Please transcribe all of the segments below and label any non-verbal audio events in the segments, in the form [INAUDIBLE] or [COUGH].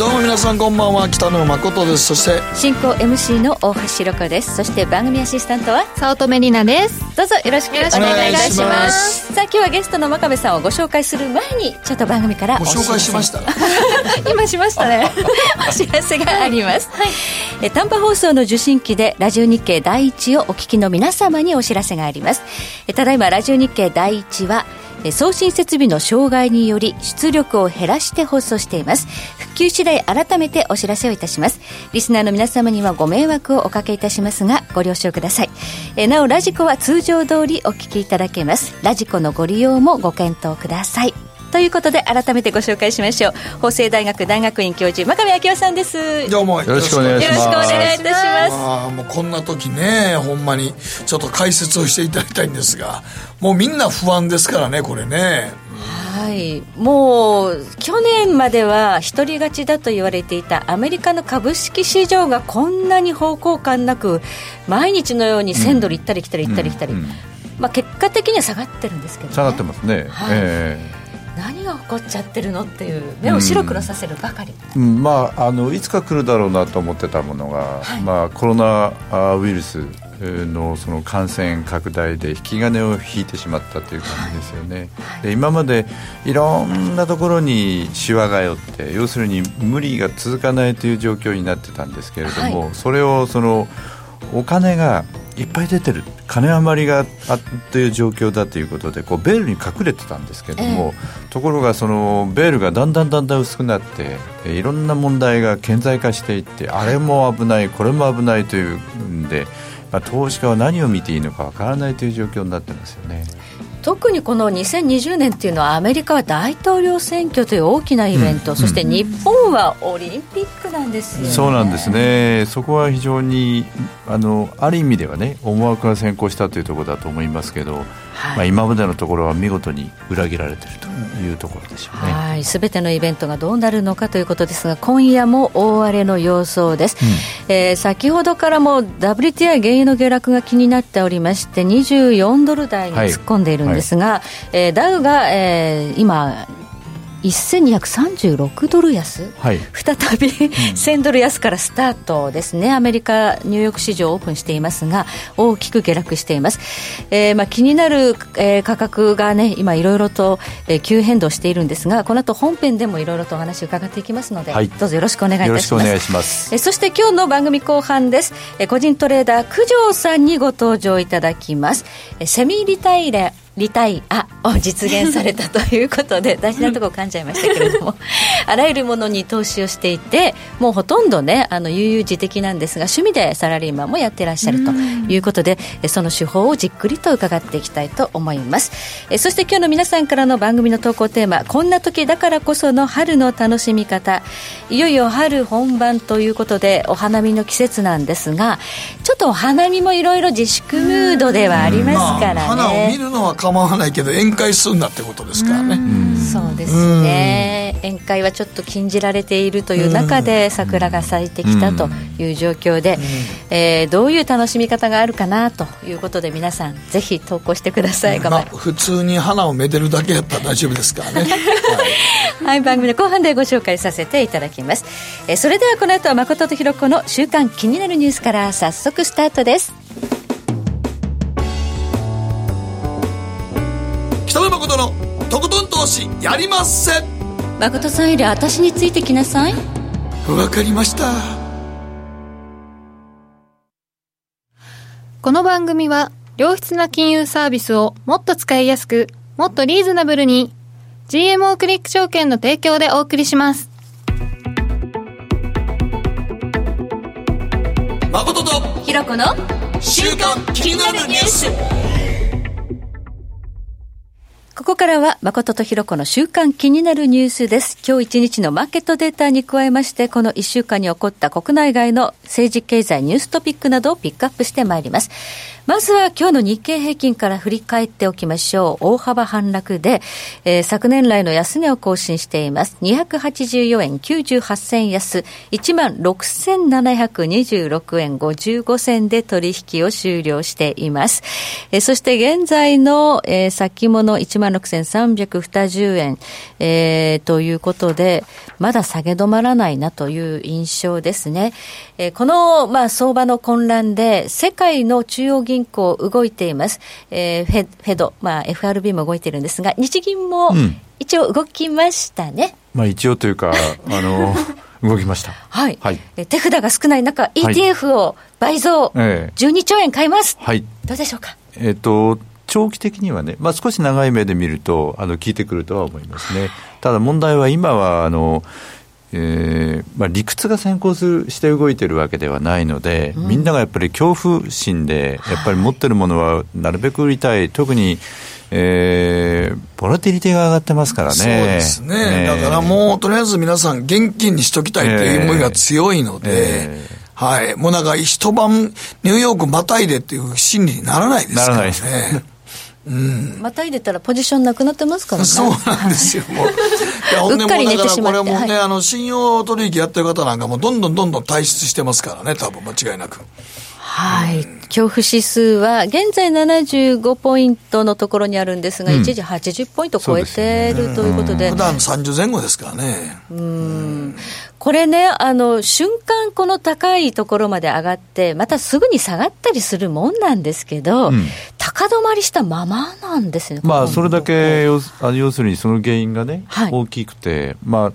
どうも皆さんこんばんは北野誠です。そして進行 MC の大橋ろ子です。そして番組アシスタントは早乙女里奈です。どうぞよろしくお願いいたしまます。すさあ今日はゲストの真壁さんをご紹介する前にちょっと番組からご紹介しました。[LAUGHS] 今しましたね。[LAUGHS] お知らせがあります、え短波放送の受信機でラジオ日経第一をお聞きの皆様にお知らせがあります。えただいまラジオ日経第一はえ送信設備の障害により出力を減らして放送しています。復旧次第改めてお知らせをいたします。リスナーの皆様にはご迷惑をおかけいたしますがご了承ください。えなおラジコは通常通りお聞きいただけます。ラジコのご利用もご検討ください。ということで改めてご紹介しましょう。法政大学大学院教授真壁昭夫さんです。よどうもよろしくお願いします。ろしくお願いいたします。ああもうこんな時ねほんまにちょっと解説をしていただきたいんですがもうみんな不安ですからねこれね。はい、もう去年までは一人勝ちだと言われていたアメリカの株式市場がこんなに方向感なく毎日のように1000ドル行ったり来たり行ったり来たり、うんうんまあ、結果的には下がってるんですけど、ね、下がってますね、はい。え何が起こっちゃってるのっていう目を白黒させるばかり、えうん。まあ、あのいつか来るだろうなと思ってたものが、まあ、コロナウイルスのその感染拡大で引き金を引いてしまったという感じですよね、で今までいろんなところにしわが寄って要するに無理が続かないという状況になってたんですけれども、はそれをそのお金がいっぱい出てる金余りがあという状況だということでこうベールに隠れてたんですけども、ところがそのベールがだんだんだんだん薄くなってえいろんな問題が顕在化していってあれも危ないこれも危ないというんで、まあ、投資家は何を見ていいのかわからないという状況になってますよね。特にこの2020年っていうのはアメリカは大統領選挙という大きなイベント、うん。そして日本はオリンピックなんですよね。そうなんですね、そこは非常にあのある意味ではね思惑が先行したというところだと思いますけど、はい。まあ、今までのところは見事に裏切られているというところでしょうね。はい、すべてのイベントがどうなるのかということですが今夜も大荒れの様相です、えー先ほどからも WTI 原油の下落が気になっておりまして24ドル台に突っ込んでいるんですが、えーダウが、えー今1236ドル安。はい。再び1000ドル安からスタートですね、アメリカ、ニューヨーク市場オープンしていますが、大きく下落しています、えーまあ、気になる、えー価格がね、今、いろいろと、えー急変動しているんですが、この後本編でもいろいろとお話伺っていきますので、はい。どうぞよろしくお願いいたします。しくお願いします。えーそして今日の番組後半です、えー個人トレーダー九条さんにご登場いただきます、えーセミリタイレリタイアを実現されたということで [LAUGHS] 大事なところ噛んじゃいましたけれども。[LAUGHS] あらゆるものに投資をしていてもうほとんどねあの悠々自適なんですが趣味でサラリーマンもやってらっしゃるということでえその手法をじっくりと伺っていきたいと思います。えそして今日の皆さんからの番組の投稿テーマこんな時だからこその春の楽しみ方。いよいよ春本番ということでお花見の季節なんですがちょっとお花見もいろいろ自粛ムードではありますからね、構わないけど宴会するんだってことですからね。そうですね。宴会はちょっと禁じられているという中で桜が咲いてきたという状況で、えーどういう楽しみ方があるかなということで皆さんぜひ投稿してください、まあ、普通に花をめでるだけやったら大丈夫ですからね、[LAUGHS] はい。はい、番組の後半でご紹介させていただきます。えーそれではこの後は誠とひろ子の週刊気になるニュースから早速スタートです。北野誠のとことん投資やりまっせ。誠さんより私についてきなさい。わかりました。この番組は良質な金融サービスをもっと使いやすくもっとリーズナブルに GMO クリック証券の提供でお送りします。誠とひろ子の週刊気になるニュースここからは誠とひろ子の週間気になるニュースです。今日一日のマーケットデータに加えまして、この一週間に起こった国内外の政治経済ニューストピックなどをピックアップしてまいります。まずは今日の日経平均から振り返っておきましょう。大幅反落で、えー、昨年来の安値を更新しています。284円98銭安、16,726円55銭で取引を終了しています。えー、そして現在の、えー、先物16,320円、えー、ということで、まだ下げ止まらないなという印象ですね。えー、この、まあ、相場の混乱で、世界の中央銀行動いています。えー、フェフェド、まあ、FRB も動いてるんですが、日銀も一応動きましたね。うん、まあ、一応というか、[LAUGHS] あの、動きました。はい。はい、手札が少ない中、ETF を倍増、はい、12兆円買います。はい。どうでしょうか？えっ、と、長期的にはね、まあ、少し長い目で見ると、あの、効いてくるとは思いますね。ただ問題は今は、あの、えーまあ、理屈が先行するして動いてるわけではないので、うん、みんながやっぱり恐怖心で、やっぱり持ってるものはなるべく売りたい、特に、えー、ボラティリティが上がってますからね。そうですね。だからもう、とりあえず皆さん、現金にしときたいという思いが強いので、えーはい。もうなんか一晩ニューヨークまたいでっていう心理にならないですからね。ならないまた入れたらポジションなくなってますからね。そうなんですよ。もう。いや、[LAUGHS] ほんでもだからこれもね、はい、あの、信用取引やってる方なんかもどんどんどんどん退出してますからね、多分間違いなく。はい、恐怖指数は現在75ポイントのところにあるんですが、うん、一時80ポイント超えてるということで、普段30前後ですからね。うん。これね、あの瞬間、この高いところまで上がって、またすぐに下がったりするもんなんですけど、うん、高止まりしたままなんですね、まあ、それだけ要要するにその原因がね、はい、大きくて、まあ、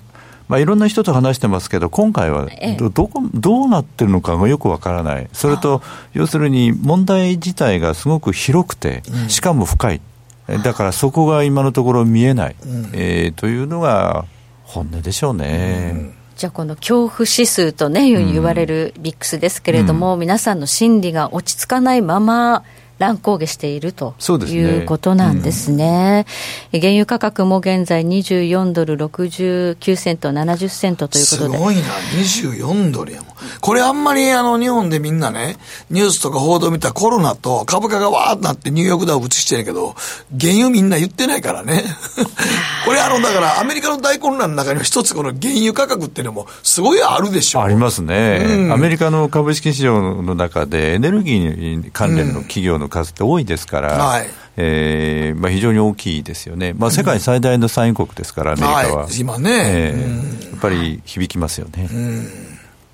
まあ、いろんな人と話してますけど、今回はどどこどうなってるのかがよくわからない、それと要するに問題自体がすごく広くて、しかも深い、だからそこが今のところ見えない、うん、えー、というのが本音でしょうね。うん。じゃあこの恐怖指数とね、言われるビックスですけれども、うん、皆さんの心理が落ち着かないまま、乱高下しているということなんですね。すねうん、原油価格も現在24ドル69セント、70セントということで。すごいな、24ドルやもん。これあんまりあの日本でみんなね、ニュースとか報道見たらコロナと株価がわーってなってニューヨークダウ移してるけど、原油みんな言ってないからね。これあの、だからアメリカの大混乱の中には一つこの原油価格っていうのもすごいあるでしょ。ありますね、うん、アメリカの株式市場の中でエネルギー関連の企業のの数って多いですから、はい。えーまあ、非常に大きいですよね、まあ、世界最大の産油国ですから、アメリカは。はい、今ね、えー、やっぱり響きますよね。うん。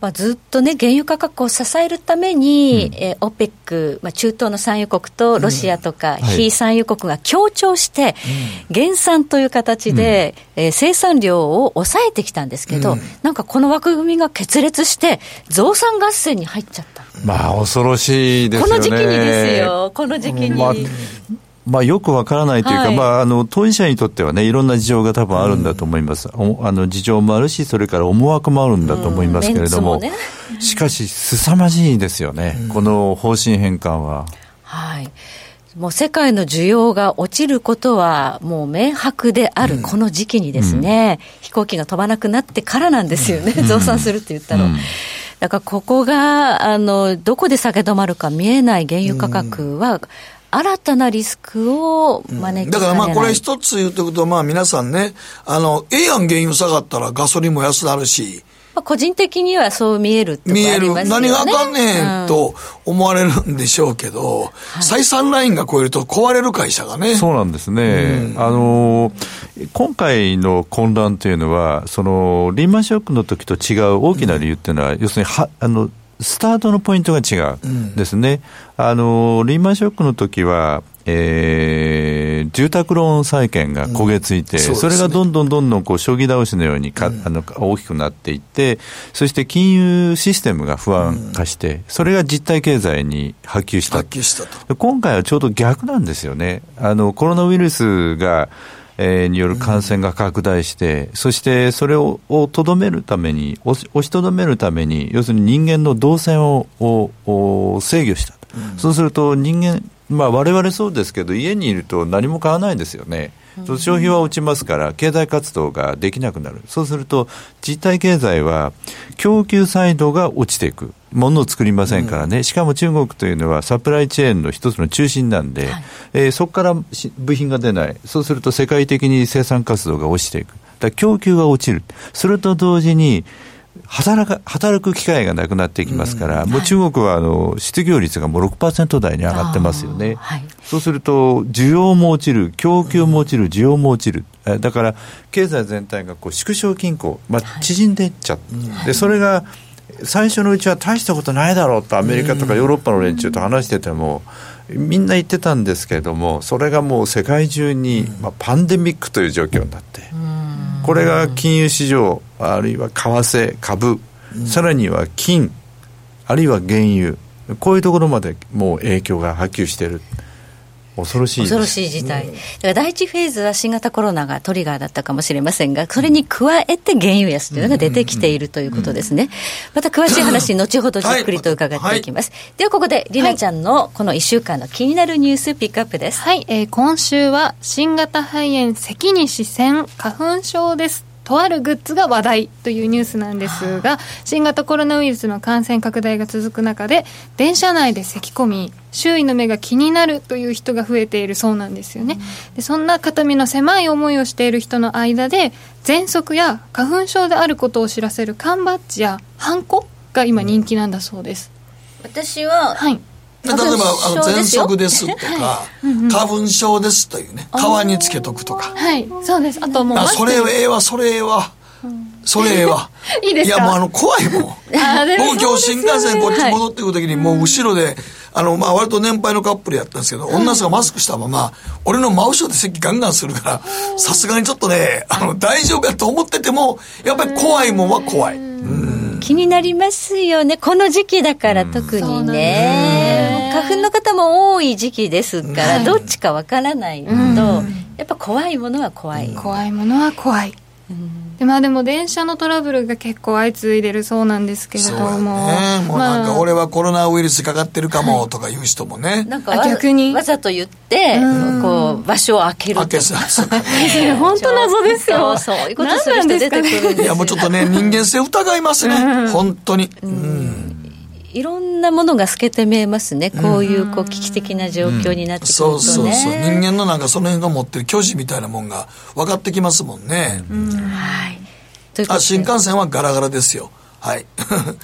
まあ、ずっとね、原油価格を支えるために、うん、えー、OPEC、まあ、中東の産油国とロシアとか、非産油国が協調して、減産という形で、うん、えー、生産量を抑えてきたんですけど、うん、なんかこの枠組みが決裂して、増産合戦に入っちゃった。まあ、恐ろしいですよね。この時期にですよ、この時期に。まあまあ、よくわからないというか、はい、まあ、あの当事者にとってはね、いろんな事情が多分あるんだと思います、うん、あの事情もあるし、それから思惑もあるんだと思いますけれども、もね、しかし、凄まじいですよね、うん、この方針変換は。はい。もう世界の需要が落ちることはもう明白であるこの時期にですね、うん、飛行機が飛ばなくなってからなんですよね、増産するって言ったの。だからここが、あの、どこで下げ止まるか見えない原油価格は、新たなリスクを招きだからまあこれ一つ言っておくと、まあ皆さんね、あの、ええやん原油下がったらガソリンも安くなるし、個人的にはそう見えるって見える。何があかんねんと思われるんでしょうけど、うん、採算ラインが超えると壊れる会社がね。そうなんですね。うん、あの、今回の混乱というのは、その、リーマンショックの時と違う大きな理由っていうのは、うん、要するには、あの、スタートのポイントが違うですね、うん、あのリーマンショックの時は、えー、住宅ローン債券が焦げついて、うん。そね、それがどんどんどんどんこう将棋倒しのようにか、うん、あの大きくなっていって、そして金融システムが不安化して、うん、それが実体経済に波及した。した今回はちょうど逆なんですよね。あのコロナウイルスがえー、による感染が拡大して、うん、そしてそれをとどめるために、押しとどめるために、要するに人間の動線をを制御した、うん、そうすると人間、まあ、われわれそうですけど、家にいると何も買わないですよね。消費は落ちますから経済活動ができなくなる。そうすると実体経済は供給サイドが落ちていく。ものを作りませんからね、うん、しかも中国というのはサプライチェーンの一つの中心なんで、はい、えー、そこから部品が出ない。そうすると世界的に生産活動が落ちていく。だ供給が落ちる。それと同時に働か働く機会がなくなっていきますから、うん、もう中国はあの失業率がもう6%台に上がってますよね、はい、そうすると、需要も落ちる、供給も落ちる、需要も落ちる、だから経済全体がこう縮小均衡、まあ、縮んでいっちゃう、はい、でそれが最初のうちは大したことないだろうと、アメリカとかヨーロッパの連中と話してても、みんな言ってたんですけれども、それがもう世界中に、まあ、パンデミックという状況になって。これが金融市場あるいは為替株、うん、さらには金あるいは原油。こういうところまでもう影響が波及している恐ろしい恐ろしい事態、だから第一フェーズは新型コロナがトリガーだったかもしれませんが、それに加えて原油安というのが出てきているということですね、また詳しい話、後ほどじっくりと伺っていきます。はい、ではここで、りなちゃんのこの1週間の気になるニュース、ピックアップです。はい、えー、今週は新型肺炎、咳に視線、花粉症です。とあるグッズが話題というニュースなんですが、新型コロナウイルスの感染拡大が続く中で、電車内で咳き込み、周囲の目が気になるという人が増えているそうなんですよね。でそんな肩身の狭い思いをしている人の間で、喘息や花粉症であることを知らせる缶バッジやハンコが今人気なんだそうです。私は、はい、例えばあの喘息ですとか、花粉症ですというね皮につけとくとか。はい。そうです。あともうそれええわそれええわ。それええわ。[LAUGHS] いいですいやもうあの怖いもん。僕今日新幹線こっち戻ってくる時にもう後ろであのまあ割と年配のカップルやったんですけど女の人がマスクしたまま俺の真後ろで席ガンガンするからさすがにちょっとねあの大丈夫やと思っててもやっぱり怖いもんは怖い。うん気になりますよね。この時期だから特にね。花粉の方も多い時期ですから、どっちかわからないと、やっぱ怖いものは怖い。怖いものは怖い。でまあでも電車のトラブルが結構相次いでるそうなんですけれども、ね、もうなんか俺はコロナウイルスかかってるかもとかいう人もね、なんか逆に。わざと言って、こう場所を開けるとか。[LAUGHS] 本当謎ですよ。そういうことする人出てくるんですよ。いやもうちょっとね人間性疑いますね、本当に。うんいろんなものが透けて見えますね、こういうこう危機的な状況になってくると、ね。うん、そうそうそう、人間のなんかその辺が持ってる虚偽みたいなもんが分かってきますもんね。うん、はい。あ新幹線はガラガラですよ。はい。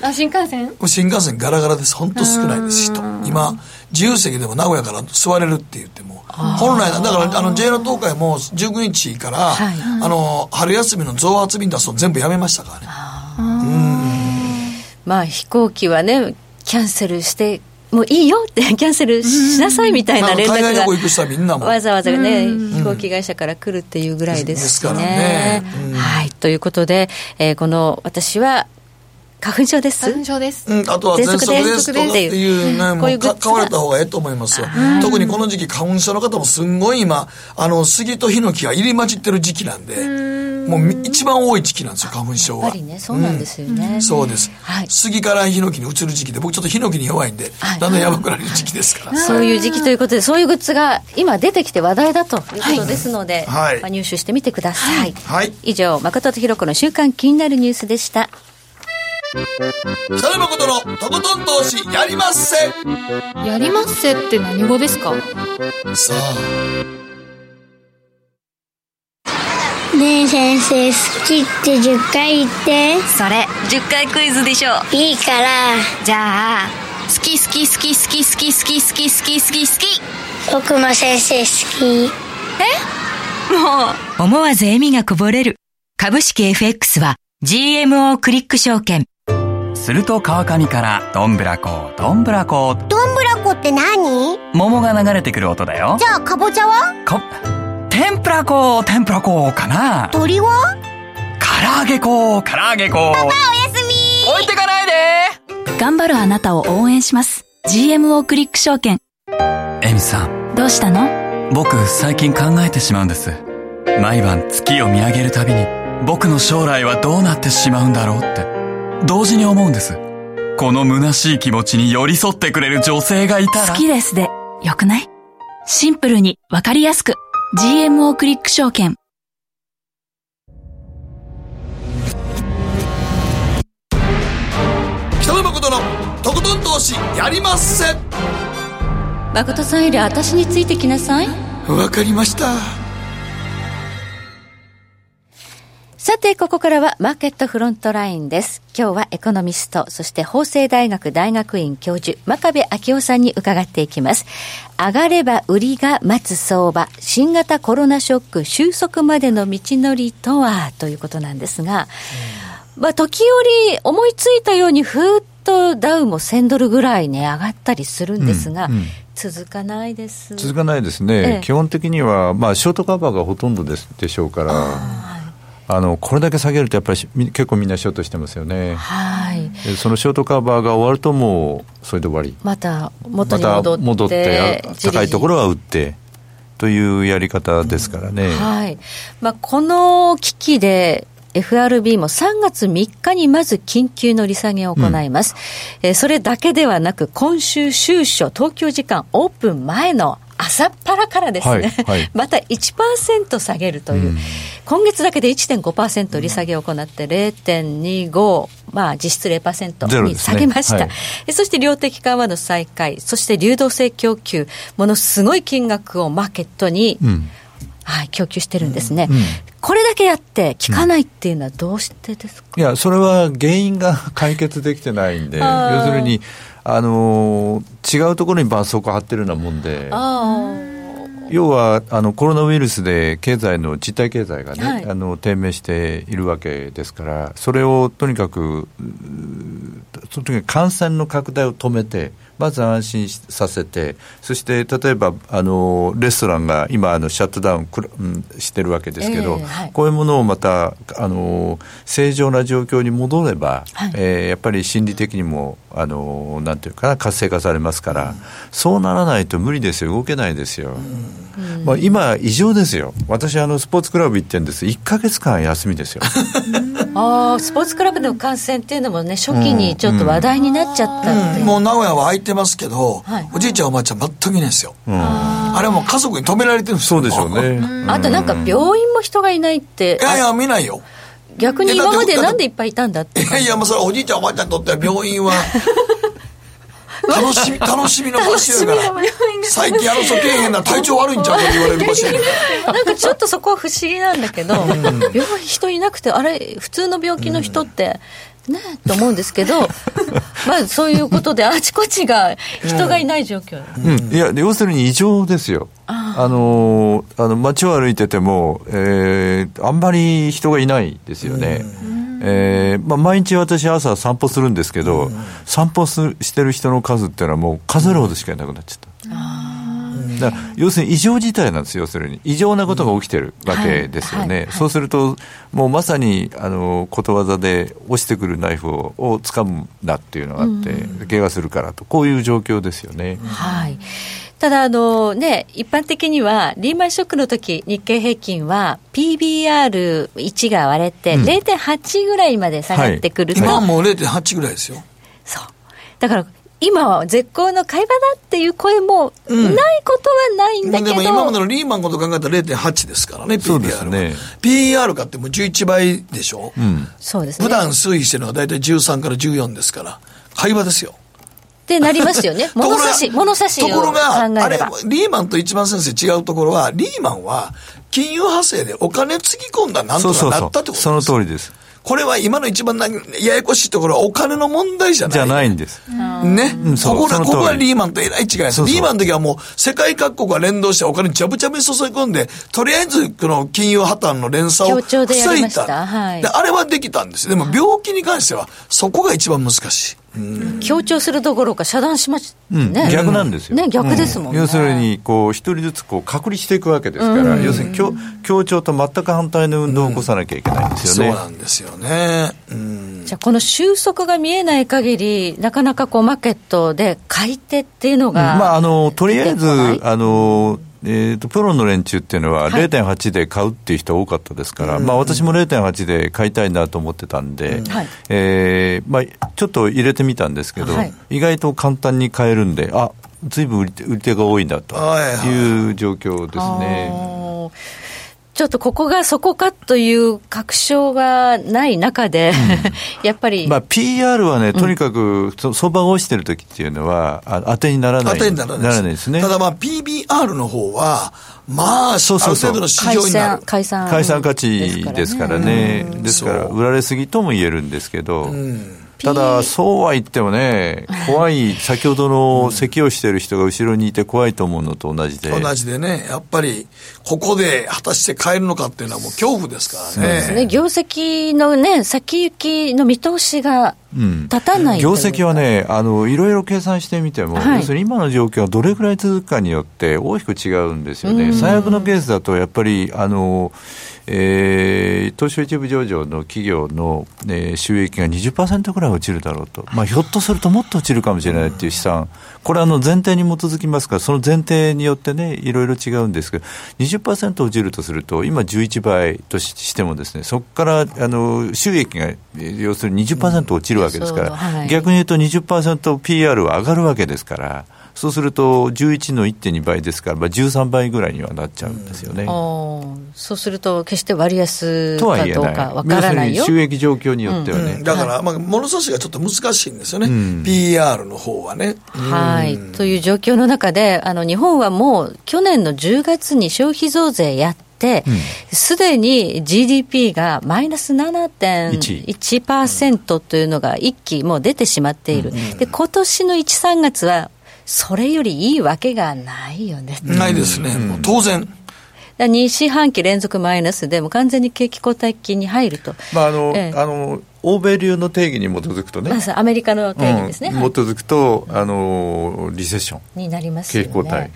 あ、新幹線？[LAUGHS] 新幹線ガラガラです。本当少ないです、人。今、自由席でも名古屋から座れるって言っても、本来だからあの JR 東海も19日から、はい、あの春休みの増発便出すの全部やめましたからね。うんまあ飛行機はねキャンセルしてもういいよって [LAUGHS] キャンセルしなさいみたいな連絡がわざわざね飛行機会社から来るっていうぐらいですしね。はい。ということで、えー、この私は花粉症です。花粉症です、うん、あとは喘息です。とかっていうねもう買われた方がええと思いますよ。特にこの時期花粉症の方もすんごい今あの杉とヒノキが入り混じってる時期なんでもう一番多い時期なんですよ花粉症は。やっぱりねそうなんですよね、うん、そうです、はい、杉からヒノキに移る時期で僕ちょっとヒノキに弱いんで、はい、だんだんやばくなる時期ですから、[LAUGHS] そういう時期ということでそういうグッズが今出てきて話題だということですので、はい、まあ、入手してみてください、はい、以上誠とひろ子の週刊気になるニュースでした。北野誠のとことん投資やりまっせ。やりまっせって何語ですか？さあねえ先生好きって10回言って。それ10回クイズでしょ。いいから。じゃあ好き好き好き好き好き好き好き好き好き好き僕も先生好き。え？もう。思わず笑みがこぼれる。株式 FX は GMO クリック証券。すると川上からどんぶらこどんぶらこどんぶらこって何？桃が流れてくる音だよ。じゃあかぼちゃは？か天ぷら粉、天ぷら粉かな鳥は？唐揚げ粉、唐揚げ粉。パパおやすみ置いてかないで頑張るあなたを応援します。GMO クリック証券。エミさん。どうしたの？僕、最近考えてしまうんです。毎晩月を見上げるたびに、僕の将来はどうなってしまうんだろうって、同時に思うんです。この虚しい気持ちに寄り添ってくれる女性がいたら。好きですで、よくない？シンプルにわかりやすく。GMO クリック証券。北野誠のとことん投資やりまっせ。誠さんより私についてきなさい。わかりましたさて、ここからはマーケットフロントラインです。今日はエコノミスト、そして法政大学大学院教授、真壁昭夫さんに伺っていきます。上がれば売りが待つ相場、新型コロナショック収束までの道のりとは、ということなんですが、まあ、時折思いついたようにふーっとダウも1000ドルぐらいね、上がったりするんですが、うんうん続かないです。続かないですね、ええ基本的には、まあ、ショートカバーがほとんどですでしょうから、あのこれだけ下げると、やっぱり結構みんなショートしてますよね。はい。でそのショートカバーが終わると、もうそれで終わり。また元に戻って、戻って、高いところは売ってというやり方ですからね。はいまあ、この危機で FRB も3月3日にまず緊急の利下げを行います、えーそれだけではなく今週週初東京時間オープン前の朝っぱらからですね、はいはい。[LAUGHS] また1%下げるという、今月だけで1.5%利下げを行って0.25、まあ、実質0%に下げました、はい。えそして量的緩和の再開そして流動性供給ものすごい金額をマーケットに、うん。はい、供給してるんですね、うん。これだけやって効かないっていうのはどうしてですか、いや、それは原因が解決できてないんで、要するに、あのー違うところに絆創膏貼ってるようなもんで、あ要はあのコロナウイルスで経済の実体経済がね、はい。あの低迷しているわけですから、それをとにかく、その時に感染の拡大を止めて、まず安心しさせて、そして例えばあのレストランが今あの、シャットダウンくら、うんしてるわけですけど、ええはい。こういうものをまたあの正常な状況に戻れば、はい。えーやっぱり心理的にもあのなんていうかな活性化されますから、そうならないと無理ですよ動けないですよ、まあ、今異常ですよ。私あのスポーツクラブ行ってんです。1か月間休みですよ [LAUGHS] ああスポーツクラブでの感染っていうのもね初期にちょっと話題になっちゃったって、もう名古屋は空いてますけど、はい。おじいちゃんおばあちゃん全くいないですよ、うん。あれはもう家族に止められてるんですよ。そうでしょうね、あとなんか病院も人がいないって。いやいや見ないよ。逆に今までなんでいっぱいいたんだって。いやいやもうそれはおじいちゃんおばあちゃんにとっては病院は楽しみ楽しみの場所やから。最近あのそけえへんな体調悪いんちゃうかって言われる場所やなんかちょっとそこは不思議なんだけど、病院人いなくて、あれ、普通の病気の人って、ねえと思うんですけど、[LAUGHS] まあそういうことで、あちこちが人がいない状況。うん、いや要するに異常ですよ。あのあの街を歩いてても、えーあんまり人がいないですよね、えーまあ、毎日私朝散歩するんですけど、散歩すしてる人の数っていうのはもう数えるほどしかいなくなっちゃっただから要するに異常事態なんですよ、要するに。異常なことが起きてるわけですよね。はいはいそうすると、もうまさに、あの、ことわざで、落ちてくるナイフをを掴むなっていうのがあって、怪我するからと、こういう状況ですよね。はい。ただ、あのね、一般的には、リーマンショックの時、日経平均は PBR1 が割れて、うん0.8ぐらいまで下がってくると、今はもう0.8ぐらいですよそう。だから、今は絶好の買い場だっていう声もないことはないんだけど、でも今までのリーマンのこと考えたら0.8ですからね、PBR そうですね PER かってもう11倍でしょ、うん。そうですね。普段推移してるのは大体13から14ですから、会話ですよ。ってなりますよね。[LAUGHS] 物差し、物差しをところが、あれリーマンと一番先生違うところは、リーマンは金融派生でお金つぎ込んだらなんとかそうそうそうなったってことです。その通りです。これは今の一番なややこしいところはお金の問題じゃない。じゃないんです。ね。うんそうここが、ここがリーマンとえらい違いです。リーマンの時はもう世界各国が連動してお金ジャブジャブに注い込んで、とりあえずこの金融破綻の連鎖を協調でやりました防いだはいであれはできたんです。でも病気に関してはそこが一番難しい。強調するどころか遮断しましうんね。逆なんですよ。ね、逆ですもんね。要するに、こう、一人ずつこう隔離していくわけですから、要するに協、協調と全く反対の運動を起こさなきゃいけないんですそうよね。なんですよね。うん。じゃあこの収束が見えない限り、なかなかこうマーケットで買い手っていうのが、まあ、あの、とりあえずあの、えー、とプロの連中っていうのははい。0.8で買うっていう人多かったですから、まあ、私も0.8で買いたいなと思ってたんで、はい。えーまあ、ちょっと入れてみたんですけど、はい。意外と簡単に買えるんであずいぶん売り手が多いんだとはいはいい。う状況ですね。ちょっとここがそこかという確証がない中で、[LAUGHS] やっぱり、まあ、PR はね、とにかく、そ相場が落ちてる時っていうのは、あ当てにならない。当てにならないです。ね。ただまあ PBR の方は、まあ、そうそうそう。ある程度の指標になる。解散解散価値ですからね。ですから、売られすぎとも言えるんですけど、ただ、そうは言ってもね、[LAUGHS] 怖い、先ほどの咳をしている人が後ろにいて怖いと思うのと同じで。同じでね、やっぱり、ここで果たして買えるのかっていうのはもう恐怖ですからね。ですね。業績のね、先行きの見通しが立たない、うん、業績はね、あの、いろいろ計算してみても、はい、要するに今の状況がどれくらい続くかによって大きく違うんですよね。最悪のケースだと、やっぱり、あの、えー、東証一部上場の企業の、えー、収益が20%ぐらい落ちるだろうと、まあ、ひょっとするともっと落ちるかもしれないっていう試算、これ、あの前提に基づきますから、その前提によってね、いろいろ違うんですけど、20%落ちるとすると、今11倍としてもですね、そこからあの収益が要するに20%落ちるわけですから、はい、逆に言うと 20%PR は上がるわけですから。そうすると11の1.2倍ですから、まあ、13倍ぐらいにはなっちゃうんですよね、うん、そうすると、決して割安かどうかわからないよ。収益状況によってはね。うん、だから、まあ、物差しがちょっと難しいんですよね、うん、PR の方はね。はい、という状況の中で、あの日本はもう去年の10月に消費増税やって、す、で、ん、に GDP がマイナス7.1%というのが一気もう出てしまっている。で、今年の1、3月はそれよりいいわけがないよね。ないですね、もう当然。2四半期連続マイナスでも完全に景気後退期に入ると。まああの、ええ、あの欧米流の定義に基づくとね、アメリカの定義ですね、うん、基づくとあのリセッション。になりますよね。景気後退。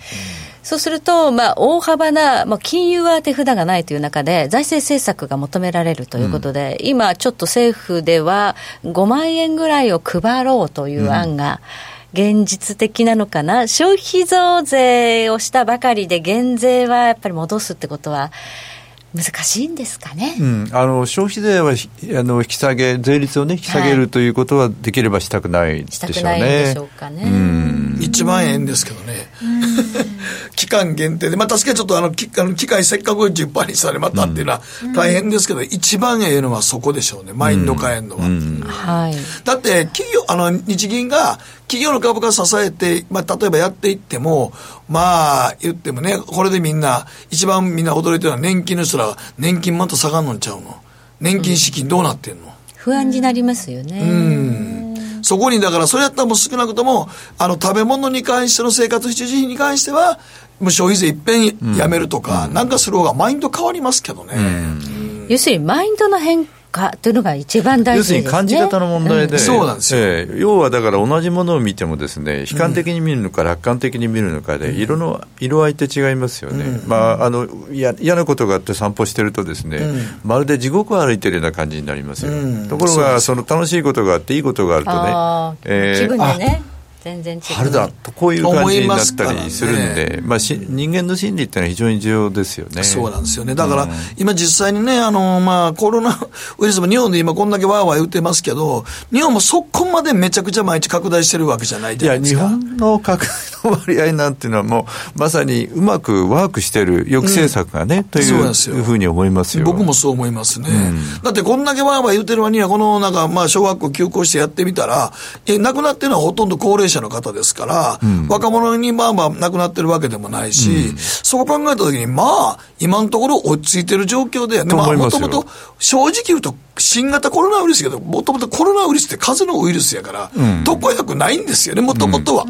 そうすると、まあ、大幅な、まあ、金融は手札がないという中で、財政政策が求められるということで、うん、今、ちょっと政府では、5万円ぐらいを配ろうという案が、うん現実的なのかな、消費増税をしたばかりで、減税はやっぱり戻すってことは、難しいんですかね、うん、あの消費税はあの引き下げ、税率を、ね、引き下げるということはできればしたくないでしょうね。したくないでしょうかね。1万円ですけどね、期間限定で、まあ、確かにちょっとあの機あの機械せっかく10%にされまったっていうのは大変ですけど、うん、一番ええのはそこでしょうね、マインド変えるのは。はい、だって企業あの日銀が企業の株価支えて、まあ、例えばやっていっても、まあ、言ってもね、これでみんな、一番みんな驚いてるのは年金の人ら、年金また下がんのんちゃうの。年金資金どうなってんの、うん、不安になりますよね。うん。そこに、だから、それやったらもう少なくとも、あの、食べ物に関しての生活必需品に関しては、消費税いっぺん。やめるとか、うん、なんかする方がマインド変わりますけどね。要するに、マインドの変かというのが一番大事、ね、要するに感じ方の問題で、うん、そうなんですよ、えー、要はだから同じものを見てもですね悲観的に見るのか楽観的に見るのかで、色の色合いって違いますよね、うん、まああのや嫌なことがあって散歩してるとですね、うん、まるで地獄を歩いてるような感じになりますよ、ところがその楽しいことがあっていいことがあるとね、えー、気分でね全然違う。春だとこういう感じになったりするんで、まあ、し人間の心理ってのは非常に重要ですよね。そうなんですよね。だから、うん、今実際にねあの、まあ、コロナウイルスも日本で今こんだけわーわー言ってますけど日本もそこまでめちゃくちゃ毎日拡大してるわけじゃないじゃないですか。いや日本の拡大の割合なんていうのはもうまさにうまくワークしてる抑制策がね、うん、というふうに思いますよ。僕もそう思いますね、うん、だってこんだけわーわー言ってる割にはこのなんか、まあ、小学校休校してやってみたらえ亡くなってるのはほとんど高齢者の方ですから、うん、若者にまあまあ亡くなってるわけでもないし、うん、そう考えたときに、まあ、今のところ落ち着いてる状況で、まあ、もともと正直言うと、新型コロナウイルスけど、もともとコロナウイルスって風邪のウイルスやから、特効薬ないんですよね、もともとは。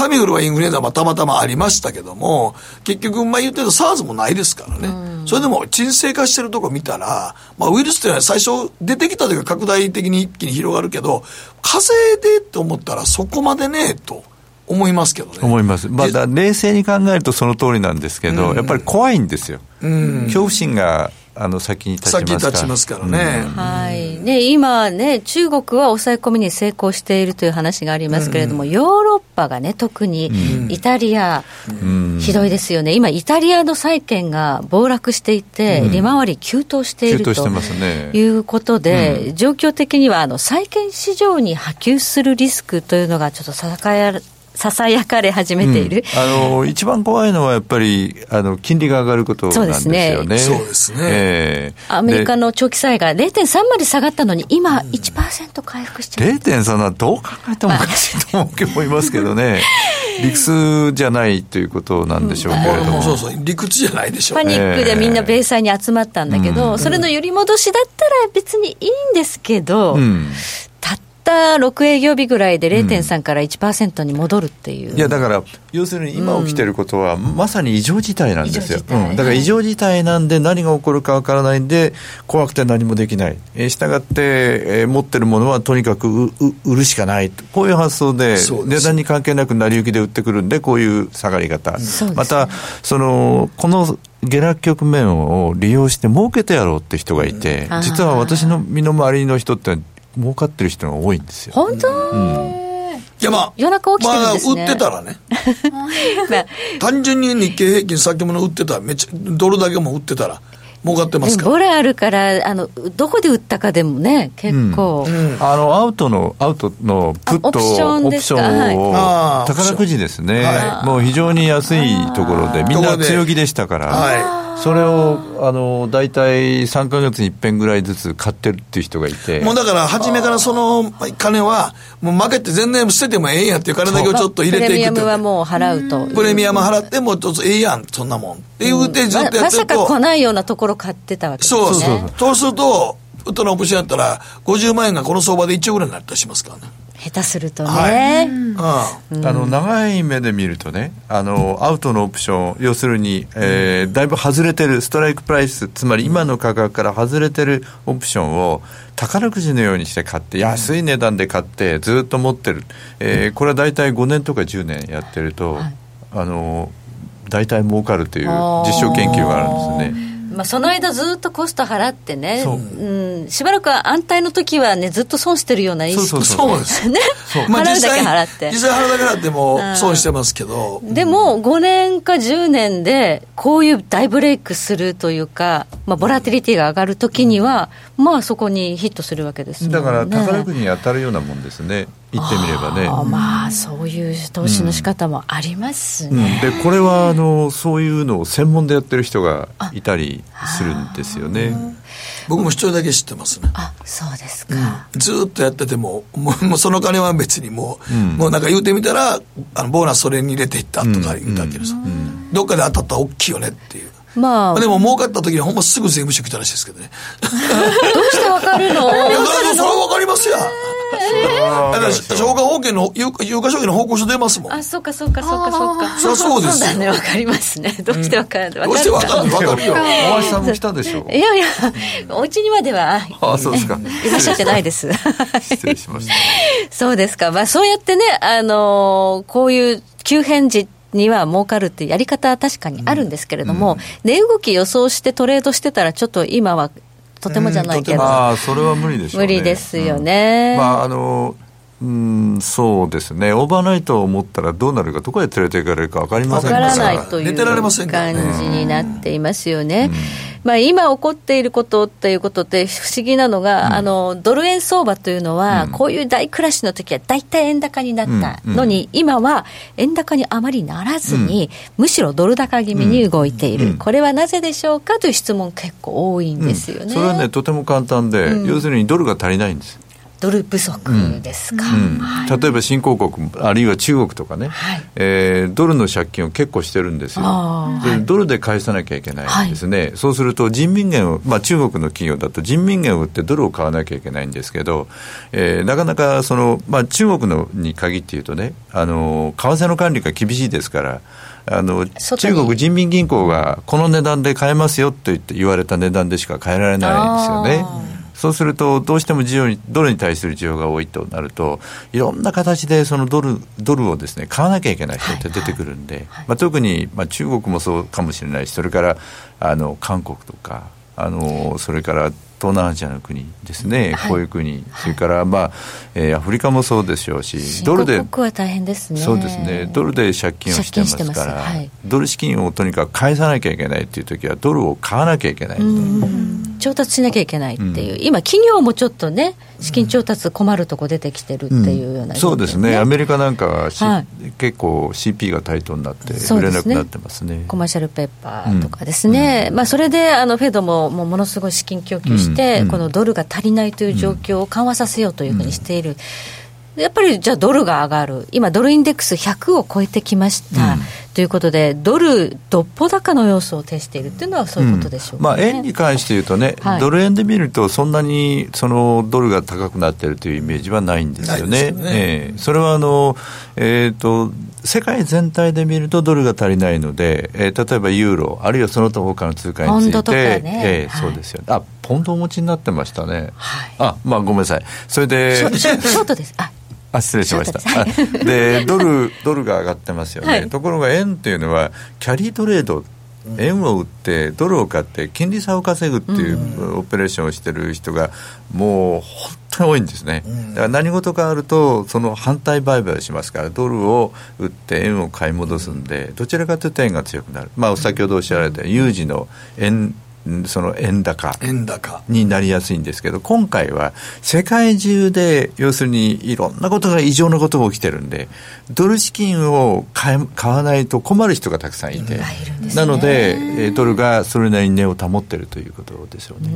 タミフルはインフルエンザはたまたまありましたけども、結局、まあ言ってると SARS もないですからね。うん、それでも沈静化してるとこ見たら、まあウイルスっていうのは最初出てきた時は拡大的に一気に広がるけど、風邪でと思ったらそこまでね、と。思いますけどね。思います。まあ、冷静に考えるとその通りなんですけど、うん、やっぱり怖いんですよ。うん、恐怖心があの先に立ちます先立ちますからね。うん、はい。ね今ね、中国は抑え込みに成功しているという話がありますけれども、うん、ヨーロッパがね、特にイタリア、うん、ひどいですよね、今、イタリアの債券が暴落していて、利回り急騰しているということで、ね、状況的にはあの債券市場に波及するリスクというのがちょっとささかやささやかれ始めている、うん、あの一番怖いのはやっぱりあの金利が上がることなんですよね。そうですね。えー、アメリカの長期債が0.3まで下がったのに今1%回復しちゃう。0.3はどう考えてもおかしいと思いますけどね。[LAUGHS] 理屈じゃないということなんでしょうけれども、うん、そうそう理屈じゃないでしょう、パニックでみんな米債に集まったんだけど、それの揺り戻しだったら別にいいんですけど、うん、た6営業日ぐらいで0.3から1%に戻るっていう、うん、いやだから要するに今起きてることは、まさに異常事態なんですよ、うん、だから異常事態なんで何が起こるかわからないんで怖くて何もできない、えー、したがって、えー、持ってるものはとにかく売るしかない。こういう発想で値段に関係なく成り行きで売ってくるんでこういう下がり方、うん、またそのこの下落局面を利用して儲けてやろうって人がいて、実は私の身の回りの人って儲かってる人が多いんですよ。本当、うんいやまあ、夜中起きてるんですね。まあ、売ってたらね。[LAUGHS] 単純に日経平均先物売ってたら、めっちゃ、ドルだけも売ってたら、儲かってますから。ボラあるから、あの、どこで売ったかでもね、結構。うんうん、あの、アウトの、アウトのプット、オプションを、はい、宝くじですね、はい、もう非常に安いところで、みんな強気でしたから。はいそれをあの大体3か月に一遍ぐらいずつ買ってるっていう人がいて。もうだから初めからその金はもう負けて全然捨ててもええんやっていう金だけをちょっと入れていくプレミアムはもう払うと。プレミアム払ってもちょっとええやんそんなもんっていうてずっとやってると、ま、まさか来ないようなところ買ってたわけですね。そうそうそう。するとウッドのオプションやったら50万円がこの相場で1億ぐらいになったりしますからね下手するとね、はい。うん、あの長い目で見るとねあのアウトのオプション要するに、えー、だいぶ外れてるストライクプライスつまり今の価格から外れてるオプションを宝くじのようにして買って安い値段で買ってずっと持ってる、えー、これは大体5年とか10年やってると、はい、あの大体儲かるという実証研究があるんですね。まあ、その間ずっとコスト払ってね、う。ん、しばらく安泰の時はね、ずっと損してるような意識。そうそうです。[LAUGHS] ね。払うだけ払って。実際払うだけ払っても損してますけど。でも、5年か10年で、こういう大ブレイクするというか、まあ、ボラティリティが上がる時には、まあ、そこにヒットするわけです、ね、だから宝くじに当たるようなもんですね。言ってみればね。まあそういう投資の仕方もありますね、うん、でこれはあのそういうのを専門でやってる人がいたりするんですよね。僕も一人だけ知ってますね。あそうですか、うん、ずっとやっててももうその金は別にもう、うん、もうなんか言うてみたらあのボーナスそれに入れていったとか言うだけです、どっかで当たったら大きいよねっていうまあ、でも儲かった時にほんますぐ税務署来たらしいですけどね。どうしてわかるの？[LAUGHS] いや、それはわかりますよ。だから消化保険の有有価証券の報告書出ますもん。あ、そうかそうかそうかそうか。そりゃそうですよ。ね、わかりますね。どうしてわかるの、どうしてわかるの？わかるよ。大橋さんも来たでしょ。いやいや、お家にまでは。あ、そうですか。いらっしゃってないです。失礼しました。そうですか。まあそうやってね、あのこういう急変時には儲かるっていうやり方は確かにあるんですけれども、うん、値動き予想してトレードしてたら、ちょっと今はとてもじゃないけど、あそれは無理でしょう、ね、無理ですよね。まああのうんそうですね、オーバーナイトを持ったらどうなるか、どこへ連れて行かれるか分かりませんから。ないという感じになっていますよね。まあ、今起こっていることっていうことで不思議なのが、うん、あのドル円相場というのは、うん、こういう大クラッシュの時は大体円高になったのに、うん、今は円高にあまりならずに、むしろドル高気味に動いている、これはなぜでしょうかという質問結構多いんですよね。それはねとても簡単で、要するにドルが足りないんです。ドル不足ですか、うん。はい、例えば新興国あるいは中国とかね、はい、えー、ドルの借金を結構してるんですよ。でドルで返さなきゃいけないんですね、はい、そうすると人民元を、まあ、中国の企業だと人民元を売ってドルを買わなきゃいけないんですけど、えー、なかなかその、まあ、中国のに限って言うとねあの為替の管理が厳しいですからあの中国人民銀行がこの値段で買えますよと言って言われた値段でしか買えられないんですよね。そうすると、どうしても需要にドルに対する需要が多いとなると、いろんな形でそのドルドルをです、ね、買わなきゃいけない人って出てくるんで、はいはい、まあ、特に、まあ、中国もそうかもしれないし、それからあの韓国とか、あのそれから東南アジアの国ですね、はい、こういう国、それから、まあえー、アフリカもそうでしょうし、ドルで、は大変ですね。そうですね、ドルで借金をしてますから、はい、ドル資金をとにかく返さなきゃいけないという時は、ドルを買わなきゃいけない。調達しなきゃいけないっていう、今、企業もちょっとね、資金調達困るとこ出てきてるっていうような、そうですね、アメリカなんかは、はい、結構 CP が対等になって、売れなくなってますね、ね、コマーシャルペーパーとかですね、うん、まあ、それであのフェドももうものすごい資金供給して、うん、このドルが足りないという状況を緩和させようというふうにしている。やっぱりじゃあドルが上がる、今、ドルインデックス100を超えてきました、うん、ということで、ドルどっぽ高の要素を呈しているっていうのは、そういうことでしょう、ね。うん、まあ、円に関して言うとね、はい、ドル円で見ると、そんなにそのドルが高くなっているというイメージはないんですよね。よね。えー、それはあの、えーと、世界全体で見るとドルが足りないので、えー、例えばユーロ、あるいはその他他の通貨について、ね。えー、そうですよね、あポンドお持ちになってましたね、はい、あまあごめんなさい、それでショートです。あ。あ失礼しました。でドルドルが上がってますよね、はい、ところが円っていうのはキャリートレード円を売ってドルを買って金利差を稼ぐっていうオペレーションをしてる人がもう本当に多いんですね、だから何事かあるとその反対売買をしますからドルを売って円を買い戻すんでどちらかというと円が強くなる、まあ、先ほどおっしゃられた有事の円その円高になりやすいんですけど、今回は世界中で要するにいろんなことが異常なことが起きてるんで、ドル資金を買買わないと困る人がたくさんいて、ね、なので、ドルがそれなりに値を保ってるということですよね。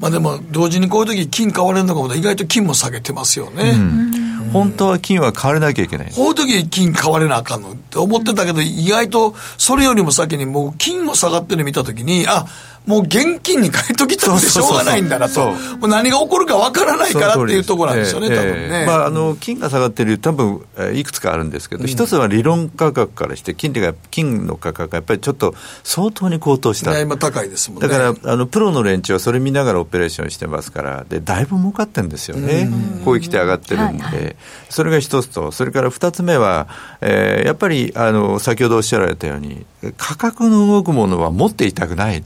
まあでも、同時にこういう時金買われるのかも、意外と金も下げてますよね。うん本当は金は買われなきゃいけない。こういう時に金買われなあかんのって思ってたけど、意外とそれよりも先にもう金も下がってるの見た時に、あ、もう現金に変えときたってしょうがないんだなと、もう何が起こるかわからないからっていうところなんですよね、多分ね。まあ、あの金が下がってる多分いくつかあるんですけど、一、つは理論価格からして、金利が金の価格がやっぱりちょっと相当に高騰した、今、高いですもんね。だからあのプロの連中はそれ見ながらオペレーションしてますから、でだいぶ儲かってるんですよね、こういう来て上がってるんで、はいはい、それが一つと、それから二つ目は、えー、やっぱりあの先ほどおっしゃられたように、価格の動くものは持っていたくない。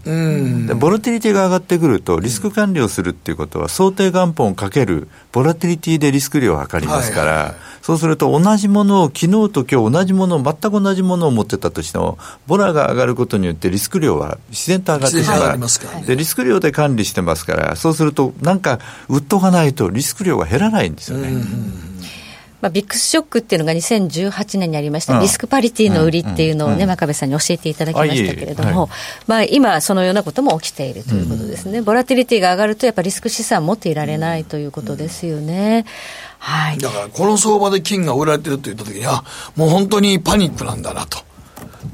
ボラティリティが上がってくると、リスク管理をするっていうことは、想定元本かけるボラティリティでリスク量を測りますから、そうすると同じものを、昨日と今日同じものを、全く同じものを持ってたとしても、ボラが上がることによってリスク量は自然と上がってしまう。で、リスク量で管理してますから、そうすると、なんか売っとかないとリスク量が減らないんですよね。まあ、ビックスショックっていうのが2018年にありました、リスクパリティの売りっていうのをね、真壁さんに教えていただきましたけれども、まあ、今、そのようなことも起きているということですね、ボラティリティが上がると、やっぱりリスク資産持っていられないということですよね。はい、だから、この相場で金が売られてると言ったときに、あもう本当にパニックなんだなと。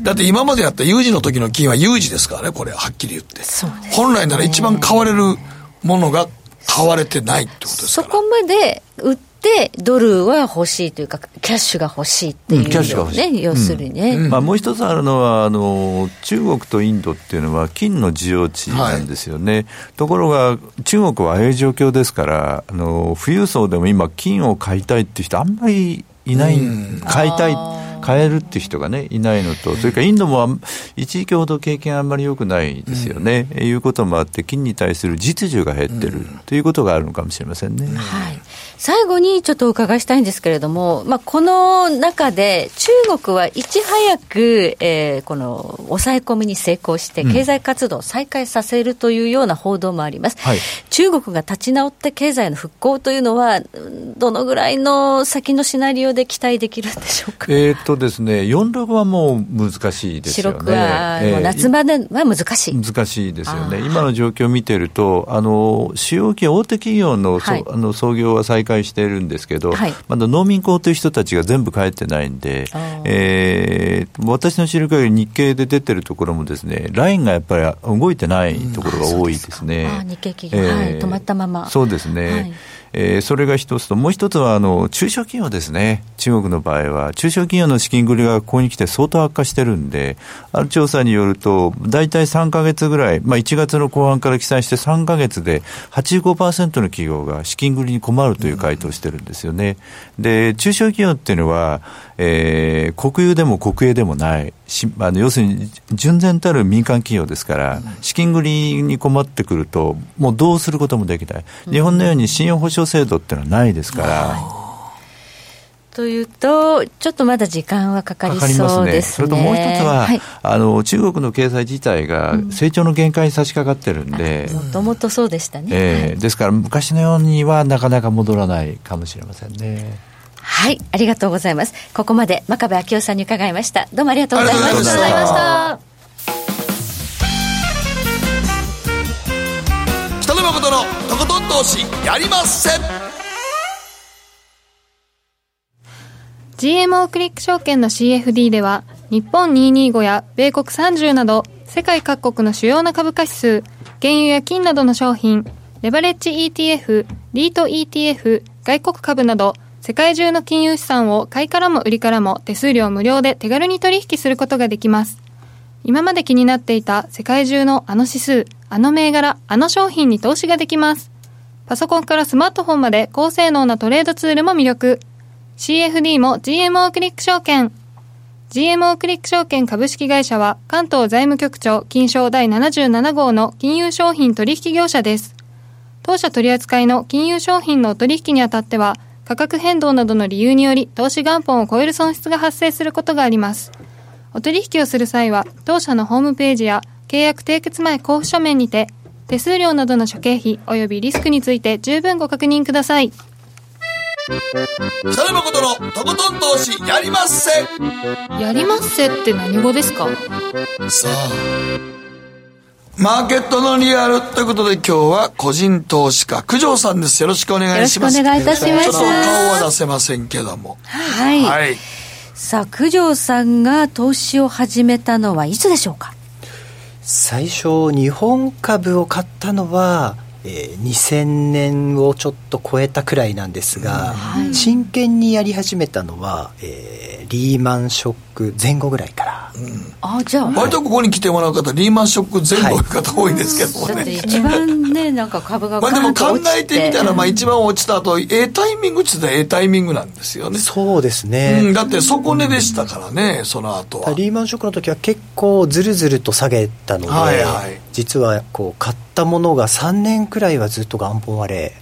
だって今までやった有事の時の金は有事ですからね、これ、はっきり言って。ね、本来なら一番買われるものが買われてないってことですから。そこまで売っで、ドルは欲しいというか、キャッシュが欲しいっていう、ね、キャッシュが欲しい。要するにね。うん、まあ、もう一つあるのはあの、中国とインドっていうのは、金の需要地なんですよね。はい、ところが、中国はああいう状況ですから、あの富裕層でも今、金を買いたいっていう人、あんまりいない、うん、買いたい。変えるっていう人がね、いないのと、それからインドも一時期ほど経験あんまり良くないですよね、うん、いうこともあって、金に対する実需が減ってる、ということがあるのかもしれませんね。はい最後にちょっとお伺いしたいんですけれども、まあ、この中で中国はいち早く、えー、この抑え込みに成功して経済活動を再開させるというような報道もあります、うんはい、中国が立ち直って経済の復興というのはどのぐらいの先のシナリオで期待できるんでしょうか？えっとですね、46はもう難しいですよね。四は、もう夏までは難しい。難しいですよね。今の状況を見てると、あの、主要企業、大手企業の,、はい、あの創業は再開開してるんですけど、はい、まだ農民工という人たちが全部帰ってないんで、えー、私の知る限り日経で出てるところもですね、ラインがやっぱり動いてないところが多いですね。うん、日経企業、えー、はい、止まったまま。そうですね。はいえー、それが一つと、もう一つはあの中小企業ですね、中国の場合は、中小企業の資金繰りがここに来て相当悪化してるんで、ある調査によると、大体3か月ぐらい、まあ、1月の後半から記載して3か月で85%の企業が資金繰りに困るという回答をしてるんですよね。で、中小企業っていうのは、えー、国有でも国営でもないしあの要するに純然たる民間企業ですから、資金繰りに困ってくるともうどうすることもできない、日本のように信用保証制度っていうのはないですから。というと、ちょっとまだ時間はかかりそうですね。それともう一つは、はい、あの中国の経済自体が成長の限界に差し掛かってるんで、もともとそうでしたね、えー、ですから昔のようにはなかなか戻らないかもしれませんね。はい、ありがとうございます。ここまで真壁昭夫さんに伺いました。どうもありがとうございました。ありがとうございました。北野誠のとことん投資やりません。GMO クリック証券の CFD では、日本225や米国30など、世界各国の主要な株価指数、原油や金などの商品、レバレッジ ETF、リート ETF、外国株など、世界中の金融資産を買いからも売りからも手数料無料で手軽に取引することができます。今まで気になっていた世界中のあの指数、あの銘柄、あの商品に投資ができます。パソコンからスマートフォンまで高性能なトレードツールも魅力。CFD も GMO クリック証券。GMO クリック証券株式会社は関東財務局長金賞第77号の金融商品取引業者です。当社取扱いの金融商品の取引にあたっては価格変動などの理由により投資元本を超える損失が発生することがあります。お取引をする際は当社のホームページや契約締結前交付書面にて手数料などの諸経費及びリスクについて十分ご確認ください。北野誠のとことん投資やりまっせやりまっせって何語ですか？さあマーケットのリアルということで今日は個人投資家九条さんです。よろしくお願いします。よろしくお願いいたします。ちょっと顔は出せませんけども。はい、はい、さあ九条さんが投資を始めたのはいつでしょうか？最初日本株を買ったのはえー、2000年をちょっと超えたくらいなんですが、はい、真剣にやり始めたのは、えー、リーマンショック前後ぐらいから、うん、あじゃあ。割とここに来てもらう方リーマンショック前後の方多いですけどもね、はい、一番ねなんか株がまあでも考えてみたら、まあ、一番落ちた後ええタイミングって言ったらええタイミングなんですよね。そうですね、うん、だって底値でしたからねその後は。リーマンショックの時は結構ずるずると下げたので、はいはい、実はこう買ったものが3年くらいはずっと元本割れ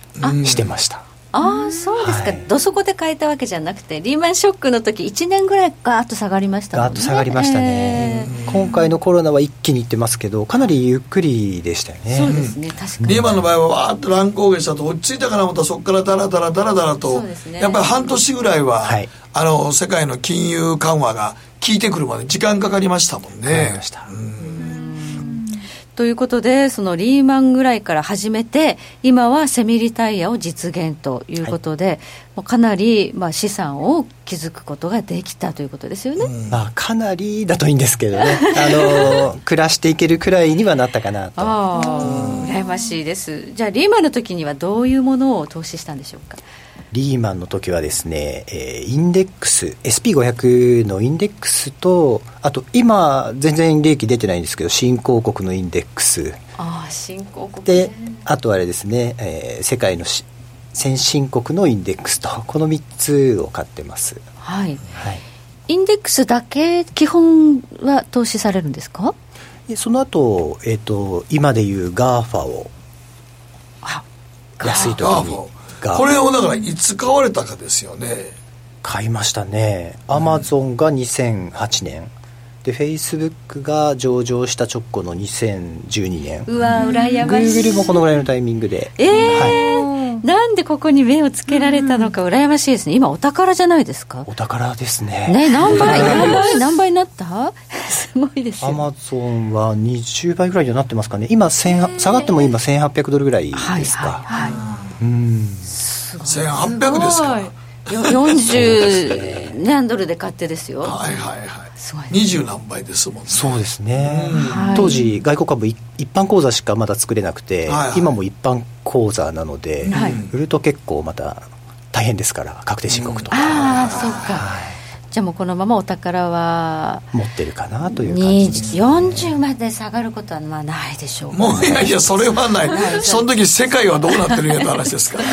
してました、ああそうですか、はい、どそこで変えたわけじゃなくてリーマンショックの時1年ぐらいガーッと下がりましたもんね。ガーッと下がりましたね、えー、今回のコロナは一気にいってますけどかなりゆっくりでしたよね。そうですね確かに。リーマンの場合はわーっと乱高下したと落ち着いたからまたそこからだらだらだらだらと、ね、やっぱり半年ぐらいは、はい、あの世界の金融緩和が効いてくるまで時間かかりましたもんね。かかりました、うんということで、そのリーマンぐらいから始めて、今はセミリタイヤを実現ということで、はい、かなりまあ資産を築くことができたということですよね。まあ、かなりだといいんですけどね、[LAUGHS] あの暮らしていけるくらいにはなったかなと。ああ、羨ましいです。じゃあ、リーマンの時にはどういうものを投資したんでしょうか？リーマンの時はですね、えー、インデックス SP500 のインデックスとあと今全然利益出てないんですけど新興国のインデックス。ああ新興国、ね、であとあれですね、えー、世界の先進国のインデックスとこの3つを買ってます。はい、はい、インデックスだけ基本は投資されるんですか？その後、えーと、今でいう GAFA を安い時にこれをだからいつ買われたかですよね。買いましたね。アマゾンが2008年。でフェイスブックが上場した直後の2012年。うわ羨ましい。グーグルもこのぐらいのタイミングで。ええーはい、なんでここに目をつけられたのか羨ましいですね。今お宝じゃないですか？お宝ですね。ね何倍何倍何倍になった？[LAUGHS] すごいですアマゾンは20倍ぐらいにはなってますかね。今下がっても今1800ドルぐらいですか。はい、はいはい。うん1800ですか。40何ドルで買ってですよ。はいはいはい。すごい、二十何倍ですもんね。そうですね、当時外国株一般口座しかまだ作れなくて、はいはい、今も一般口座なので、はい、売ると結構また大変ですから確定申告とか、ああそうか、じゃあもうこのままお宝は持ってるかなという感じです、ね、40まで下がることはまあないでしょう、ね、もういやいやそれはない。その時世界はどうなってるんやって話ですから。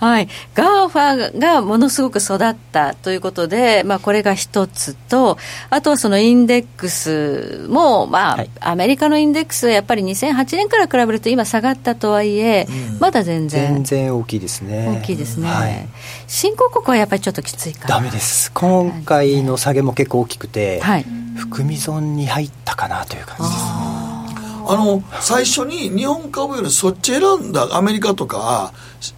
[LAUGHS] はい。 GAFA がものすごく育ったということで、まあ、これが一つとあとはそのインデックスも、まあ、はい、アメリカのインデックスはやっぱり2008年から比べると今下がったとはいえ、うん、まだ全然。全然大きいですね。大きいですね、はい、新興国はやっぱりちょっときついかな。ダメです今回の下げも結構大きくて、はい、含み損に入ったかなという感じです。あの最初に日本株よりそっち選んだアメリカとか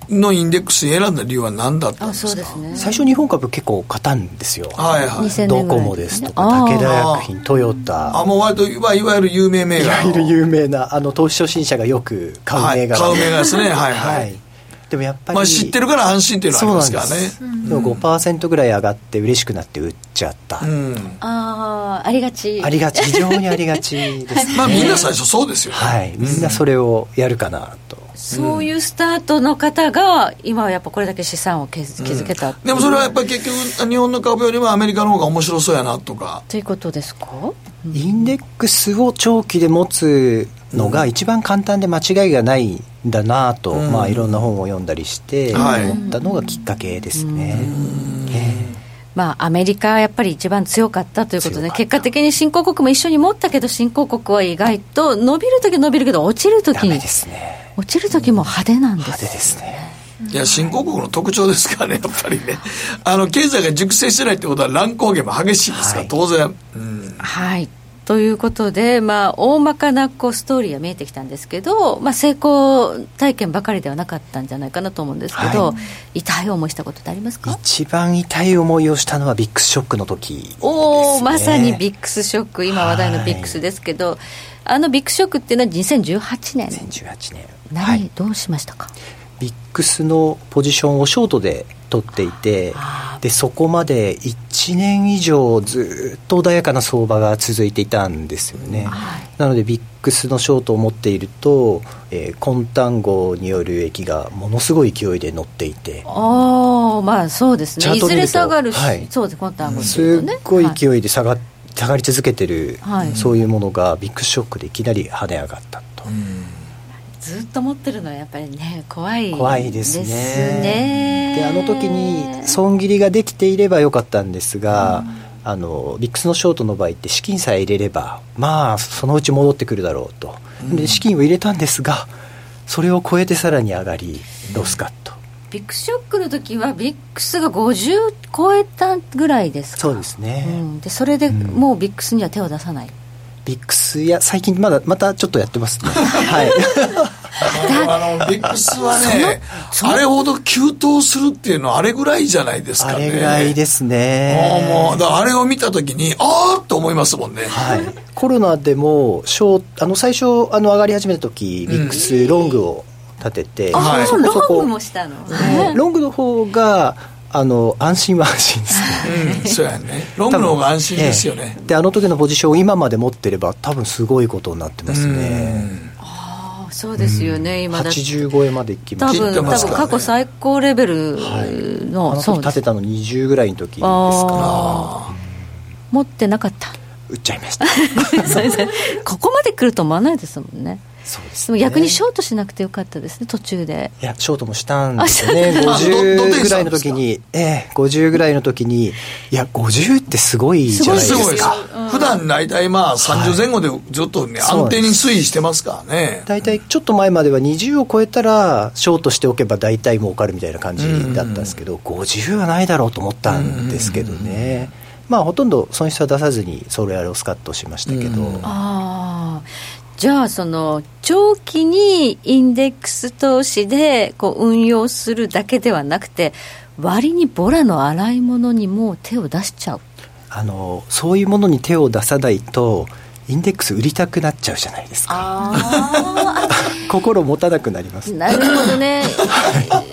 のインデックス選んだ理由は何だったんですか、ね、最初日本株結構勝たんですよ、はいはい、ドコモですとか武田薬品トヨタ。あもう割といわゆる有名銘柄いわゆる有名なあの投資初心者がよく買う銘柄、はい、買う銘柄ですね。はいはい、はいでもやっぱり、まあ、知ってるから安心っていうのはありますからね。でも5%ぐらい上がって嬉しくなって売っちゃった、うん、ああありがち。ありがち。非常にありがちです、ね、[LAUGHS] まあみんな最初そうですよ、ね、はい。みんなそれをやるかなと、そういうスタートの方が今はやっぱこれだけ資産を築けた、う。ん、でもそれはやっぱり結局日本の株よりもアメリカの方が面白そうやなとか。ということですか、インデックスを長期で持つのが一番簡単で間違いがないんだなと、うん、まあ、いろんな本を読んだりして思ったのがきっかけですね。まあ、アメリカやっぱり一番強かったということで、結果的に新興国も一緒に持ったけど、新興国は意外と伸びるとき伸びるけど、落ちるときに、ね、落ちるときも派手なんです。派手ですね。いや、新興国の特徴ですからね、[LAUGHS] やっぱりね。あの、経済が熟成してないってことは乱高下も激しいですか？ら、はい、当然。うん、はい。ということで、まあ、大まかなこうストーリーが見えてきたんですけど、まあ、成功体験ばかりではなかったんじゃないかなと思うんですけど、はい、痛い思いしたことってありますか？一番痛い思いをしたのは VIX ショックの時、ね、おおまさに VIX ショック。今話題の VIX ですけど、はい、あの VIX ショックっていうのは2018年。2018年。何、はい、どうしましたか？ VIX のポジションをショートで取っていてでそこまで1年以上ずっと穏やかな相場が続いていたんですよね、はい、なので VIX のショートを持っていると、えー、コン単語による益がものすごい勢いで乗っていて。ああまあそうですね。いずれ下がるし、はい、そうですコン単語、ね、すっごい勢いで下が,、下がり続けてる、はい、そういうものがビックスショックでいきなり跳ね上がったと。うんずっと持ってるのはやっぱりね怖い怖いですね。であの時に損切りができていればよかったんですが、うん、あのビックスのショートの場合って資金さえ入れればまあそのうち戻ってくるだろうと、うん、で資金を入れたんですがそれを超えてさらに上がりロスカット、 VIX ショックの時は VIX が50超えたぐらいですか。そうですね、うん、でそれでもう VIX には手を出さない、 VIX や最近まだまたちょっとやってますね。[LAUGHS] はいあの VIX はねあれほど急騰するっていうのはあれぐらいじゃないですかね。あれぐらいですね。もうだあれを見た時にああと思いますもんね。はい。コロナでもショあの最初あの上がり始めた時、ビックスロングを立てて、うん、あ、そこそこロングもしたの、ロングの方があの安心は安心ですね、うん、そうやね。ロングの方が安心ですよね、ええ、であの時のポジションを今まで持ってれば多分すごいことになってますねそうですよね、今だ80超えまでいきました。多分多分過去最高レベルの、はい、あの時立てたの20ぐらいの時ですから。持ってなかった。売っちゃいました。[LAUGHS] ここまで来ると思わないですもんねそうです、ね、逆にショートしなくてよかったですね途中で。いやショートもしたんですよね。50ぐらいの時に。ええ50ぐらいの時に。いや50ってすごいじゃないですか。すごいです普段大体まあ30前後でずっとね、はい、安定に推移してますからね。大体ちょっと前までは20を超えたらショートしておけば大体儲かるみたいな感じだったんですけど、うん、50はないだろうと思ったんですけどね、まあ、ほとんど損失は出さずにそれあれをスカッとしましたけど、ああじゃあその長期にインデックス投資でこう運用するだけではなくて割にボラの洗い物にも手を出しちゃう。あのそういうものに手を出さないとインデックス売りたくなっちゃうじゃないですか。[LAUGHS] 心持たなくなります。なるほどね。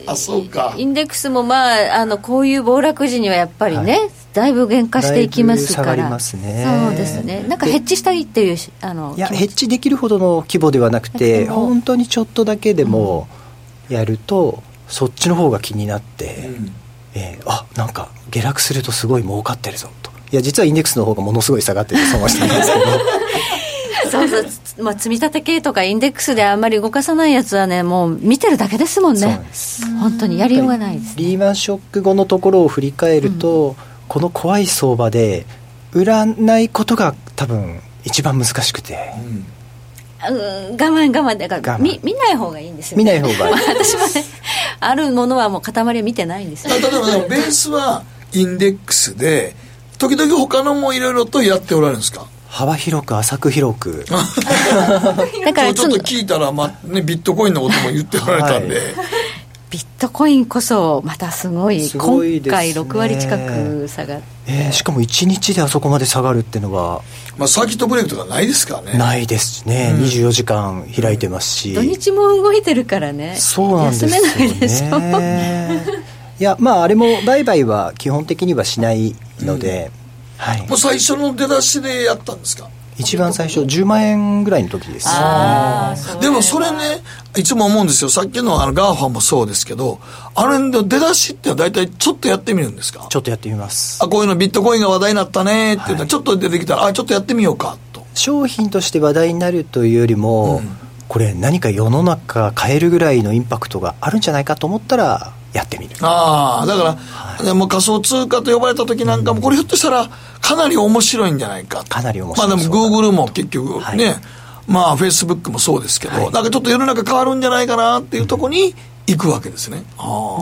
あ [LAUGHS] そうか。インデックスもまああのこういう暴落時にはやっぱりね、はい。だいぶ減価していきますから、ますね、そうですね、なんかヘッジしたいっていうあのいや、ヘッジできるほどの規模ではなくて、本当にちょっとだけでもやると、うん、そっちの方が気になって、えー、あなんか下落するとすごい儲かってるぞといや実はインデックスの方がものすごい下がってて損はしてるんですけどそうそう、まあ、積み立て系とかインデックスであんまり動かさないやつはねもう見てるだけですもんね。本当にやりようがないです、ね、リーマンショック後のところを振り返ると、うん、この怖い相場で売らないことが多分一番難しくて、うん。我慢我慢。だから見見ない方がいいんですよ、ね、見ない方がいい。[LAUGHS] 私もねあるものはもう塊は見てないんですよ。例えばでもベースはインデックスで時々他のもいろいろとやっておられるんですか？幅広く浅く広く。[LAUGHS] だからちょっと聞いたら、まね、ビットコインのことも言っておられたんで、はい、ビットコインこそまたすごいすごい、ね、今回6割近く下がって、えー、しかも1日であそこまで下がるっていうのはまあ、サーキットブレイクとかないですからね。ないですね、うん、24時間開いてますし。土日も動いてるからね。そうなんですよ、ね、休めないでしょ。いやまああれも売買は基本的にはしないので、うん。はい、もう最初の出だしでやったんですか？一番最初10万円ぐらいの時です。でもそれねいつも思うんですよ。さっきのあの GAFA もそうですけどあれの出だしって大体ちょっとやってみるんですか？ちょっとやってみます。あこういうのビットコインが話題になったねって言ったら、ちょっと出てきたらあちょっとやってみようかと。商品として話題になるというよりも、うん、これ何か世の中変えるぐらいのインパクトがあるんじゃないかと思ったらやってみる。ああだから、はい、も仮想通貨と呼ばれた時なんかも、これひょっとしたらかなり面白いんじゃないか。かなり面白い。まあでもグーグルも結局ね、はい、まあフェイスブックもそうですけど、はい、なんかちょっと世の中変わるんじゃないかなっていうところに行くわけですね、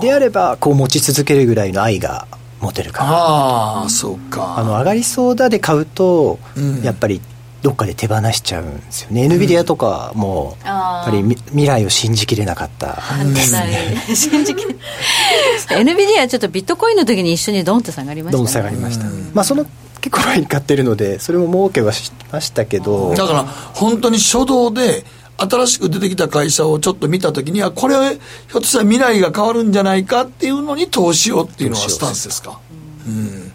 であればこう持ち続けるぐらいの愛が持てるから。ああそうか。あの上がりそうだで買うと、うん、やっぱりどっかで手放しちゃうんですよね、うん、NVIDIA とかもやっぱり未来を信じきれなかったですね。信じきれ NVIDIA ちょっとビットコインの時に一緒にドンって下がりました、ね、ドン下がりました、うん、まあその結構前に買ってるのでそれも儲けはしましたけど。だから本当に初動で新しく出てきた会社をちょっと見た時にはこれひょっとしたら未来が変わるんじゃないかっていうのに投資をっていうのはスタンスですか、うん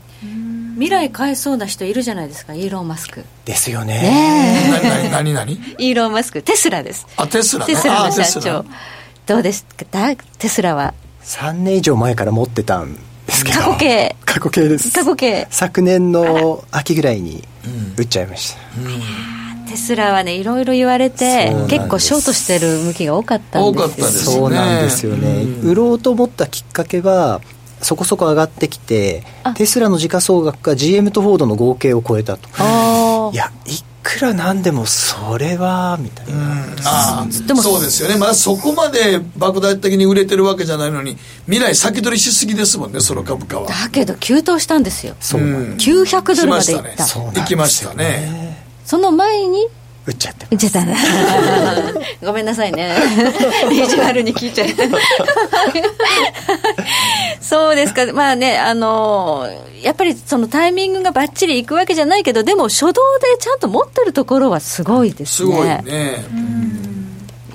未来変えそうな人いるじゃないですか。イーロン・マスク。ですよね。ね何何何 [LAUGHS] イーロン・マスク。テスラです。あテスラ、ね、テスラの社長。どうですか？テスラは？3年以上前から持ってたんですけど。過去形。過去形です。過去形。昨年の秋ぐらいに売っちゃいました、うん、テスラはねいろいろ言われて結構ショートしてる向きが多かったんです多かったですね。そうなんですよね、うん、売ろうと思ったきっかけはそこそこ上がってきてテスラの時価総額が GM とフォードの合計を超えたと。いやいくらなんでもそれはみたいな、あでもそうですよね。まだそこまで莫大的に売れてるわけじゃないのに未来先取りしすぎですもんねその株価は。だけど急騰したんですよ。そう、うん、900ドルまでいった、ね、行きましたね。その前に売っちゃって売っちゃった。[LAUGHS] ごめんなさいね。意地悪に聞いちゃった。そうですか。まあねあのやっぱりそのタイミングがばっちりいくわけじゃないけどでも初動でちゃんと持ってるところはすごいですね。すごいね、うん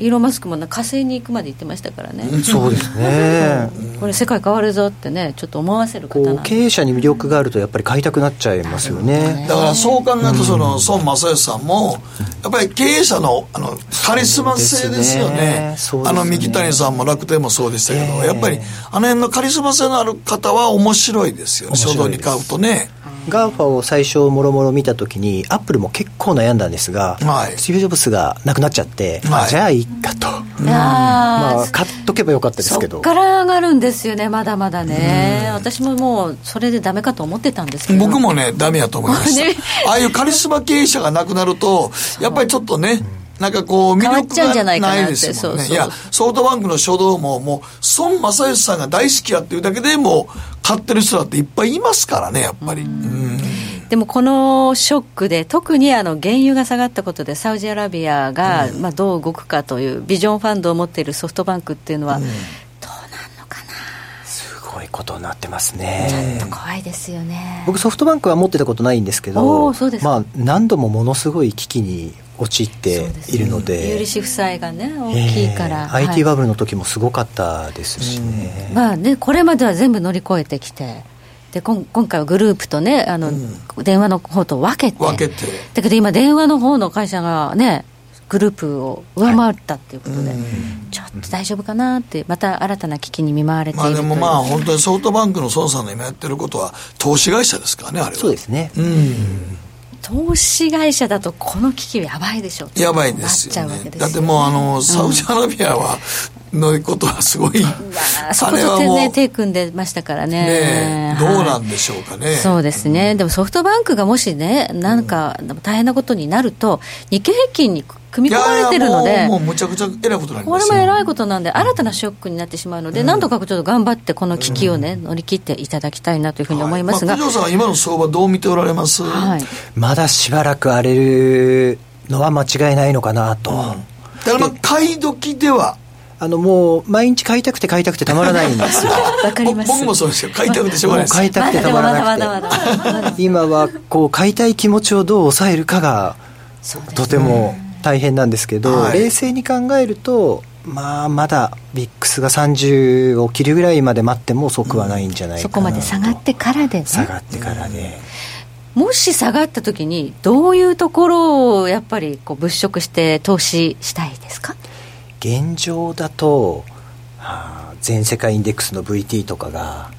イーロン・マスクも火星に行くまで行ってましたからね、そうですね。[LAUGHS] これ世界変わるぞってねちょっと思わせる方経営者に魅力があるとやっぱり買いたくなっちゃいますよね。だからそう考えるとその孫正義さんもやっぱり経営者のあのカリスマ性ですよね、ね、あの三木谷さんも楽天もそうでしたけど、えー、やっぱりあの辺のカリスマ性のある方は面白いですよね。初動に買うとね GAFA を最初もろもろ見た時にアップルも結構悩んだんですが、はい、スティーブ・ジョブスが亡くなっちゃって、はい、じゃあいいかと、まあ買っとけばよかったですけど。そっから上がるんですよねまだまだね。私ももうそれでダメかと思ってたんですけど。僕もねダメやと思いました。[LAUGHS] ああいうカリスマ経営者が亡くなるとやっぱりちょっとね、なんかこう、魅力がないですもんね。いや、ソフトバンクの初動も、もう、孫正義さんが大好きやっていうだけでもう、買ってる人だっていっぱいいますからね、やっぱり。でもこのショックで、特にあの原油が下がったことで、サウジアラビアがまあどう動くかという、ビジョンファンドを持っているソフトバンクっていうのは、どうなんのかな。すごいことになってますね。ちょっと怖いですよね。僕ソフトバンクは持ってたことないんですけど、まあ何度もものすごい危機に陥っているので。有利子負債がね大きいから、えー、IT バブルの時もすごかったですしね、うん、まあねこれまでは全部乗り越えてきてで今今回はグループとねあの、うん、電話の方と分けて。分けて。だけど今電話の方の会社がねグループを上回ったということで、ちょっと大丈夫かなって、また新たな危機に見舞われているまあでもまあ、本当にソフトバンクの孫さんの今やってることは、投資会社ですからね、あれは。そうですね。うん。投資会社だとこの危機やばいでしょやばいですよね、ね、だってもうあのサウジアラビアは、のことはすごい、[LAUGHS] あ、そこと手,、ね、手組んでましたからね。ねどうなんでしょうかね、はい、そうですね、でもソフトバンクがもしねなんか大変なことになると日経平均に組み込まれてるので、もうむちゃくちゃ偉いことなんこれも偉いことなんで、新たなショックになってしまうので、うん、なんとかちょっと頑張って、この危機をね、乗り切っていただきたいなというふうに思いますが、はいまあ、さんは今の相場、どう見ておられます、はい、まだしばらく荒れるのは間違いないのかなと。うん、だからまあ、買い時ではあのもう毎日買いたくて買いたくてたまらないんですよ。わかります。僕もそうですよ。買いたくてしょうがないです。買いたくてたまらなくて。今はこう買いたい気持ちをどう抑えるかがとても大変なんですけど、はい、冷静に考えると、まあ、まだビックスが30を切るぐらいまで待っても遅くはないんじゃないかな、うん、そこまで下がってからで、ね、下がってからで、もし下がった時にどういうところをやっぱりこう物色して投資したいですか？現状だと、はあ、全世界インデックスの VT とかが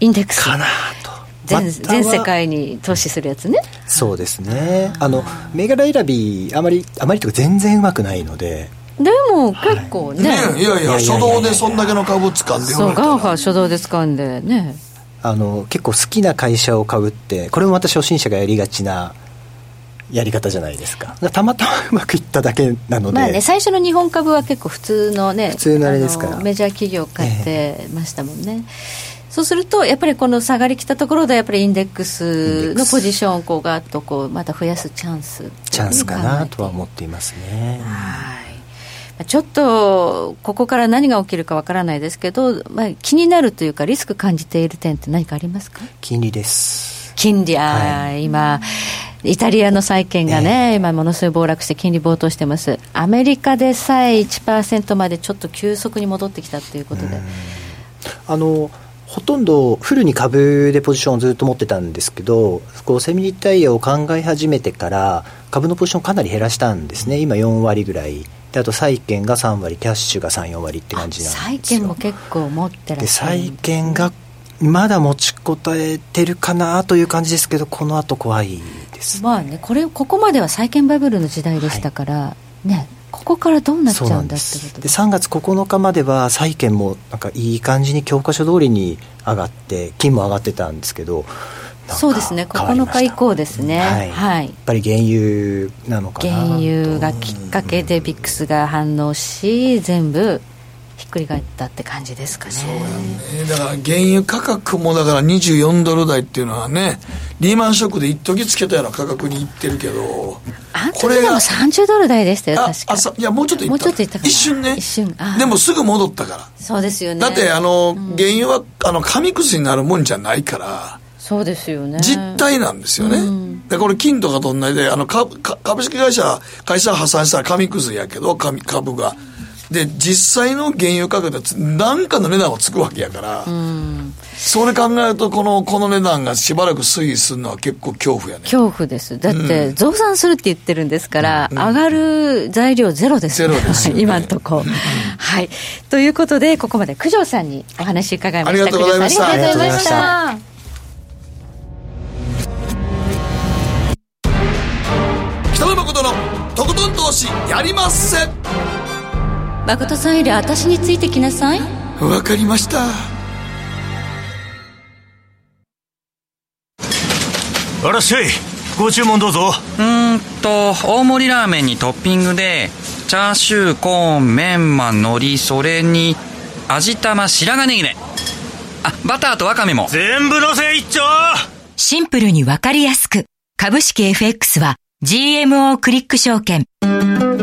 インデックス。かなと。全全世界に投資するやつねそうですね。あの銘柄選びあまりあまりとか全然うまくないので。でも結構ね、はい、ねいやいや初動でそんだけの株掴んで。そう GAFA 初動で掴んでね。あの結構好きな会社を買うってこれもまた初心者がやりがちなやり方じゃないですか。たまたまうまくいっただけなので。まあね最初の日本株は結構普通のね普通のあれですから。メジャー企業買ってましたもんね、えーそうすると、やっぱりこの下がりきたところで、やっぱりインデックスのポジションをこうガッとこうまた増やすチャンス。チャンスかなとは思っていますね。はい。ちょっとここから何が起きるかわからないですけど、まあ、気になるというか、リスク感じている点って何かありますか？金利です。金利、あ、はい、今、イタリアの債券がね、えー、今、ものすごい暴落して、金利暴騰してます、アメリカでさえ1%までちょっと急速に戻ってきたということで。あのほとんどフルに株でポジションをずっと持ってたんですけど、こうセミリタイヤを考え始めてから、株のポジションかなり減らしたんですね、今4割ぐらい。であと債券が3割、キャッシュが3、4割って感じなんです債券も結構持ってらっしゃる債券がまだ持ちこたえてるかなという感じですけど、この後怖いです、まあね、これここまでは債券バブルの時代でしたから、はい、ね、ここからどうなっちゃうんだってことで3月9日までは債券もなんかいい感じに教科書通りに上がって金も上がってたんですけどそうですね。9日以降ですね、はい、はい、やっぱり原油なのかな原油がきっかけでビックスが反応し全部ひっくり返ったって感じですかね。そうやね。だから原油価格もだから24ドル台っていうのはねリーマンショックで一時つけたような価格にいってるけどあの時でも30ドル台でしたよ確か。いやもうちょっといった。もうちょっといった一瞬ね。一瞬。でもすぐ戻ったから。そうですよね。だってあの、うん、原油はあの紙くずになるもんじゃないからそうですよね。実態なんですよね、うん、でこれ金とかと同じであの株株式会社会社破産したら紙くずやけど株株がで、実際の原油価格で何かの値段はつくわけやから、うん、それ考えるとこの、この値段がしばらく推移するのは結構恐怖やね。恐怖です。だって、増産するって言ってるんですから、うん、上がる材料ゼロです、ゼロです、ね、[LAUGHS] 今のところ。はい。ということで、ここまで九条さんにお話伺いました。ありがとうございました。ありがとうございました。北野誠のとことん投資やりまっせ誠さんより私についてきなさい。わかりました。あらっしゃいご注文どうぞ。うんと大盛りラーメンにトッピングでチャーシューコーンメンマ海苔それに味玉白髪ネギね。あバターとワカメも。全部のせ一丁。シンプルにわかりやすく。株式 FX は GMO クリック証券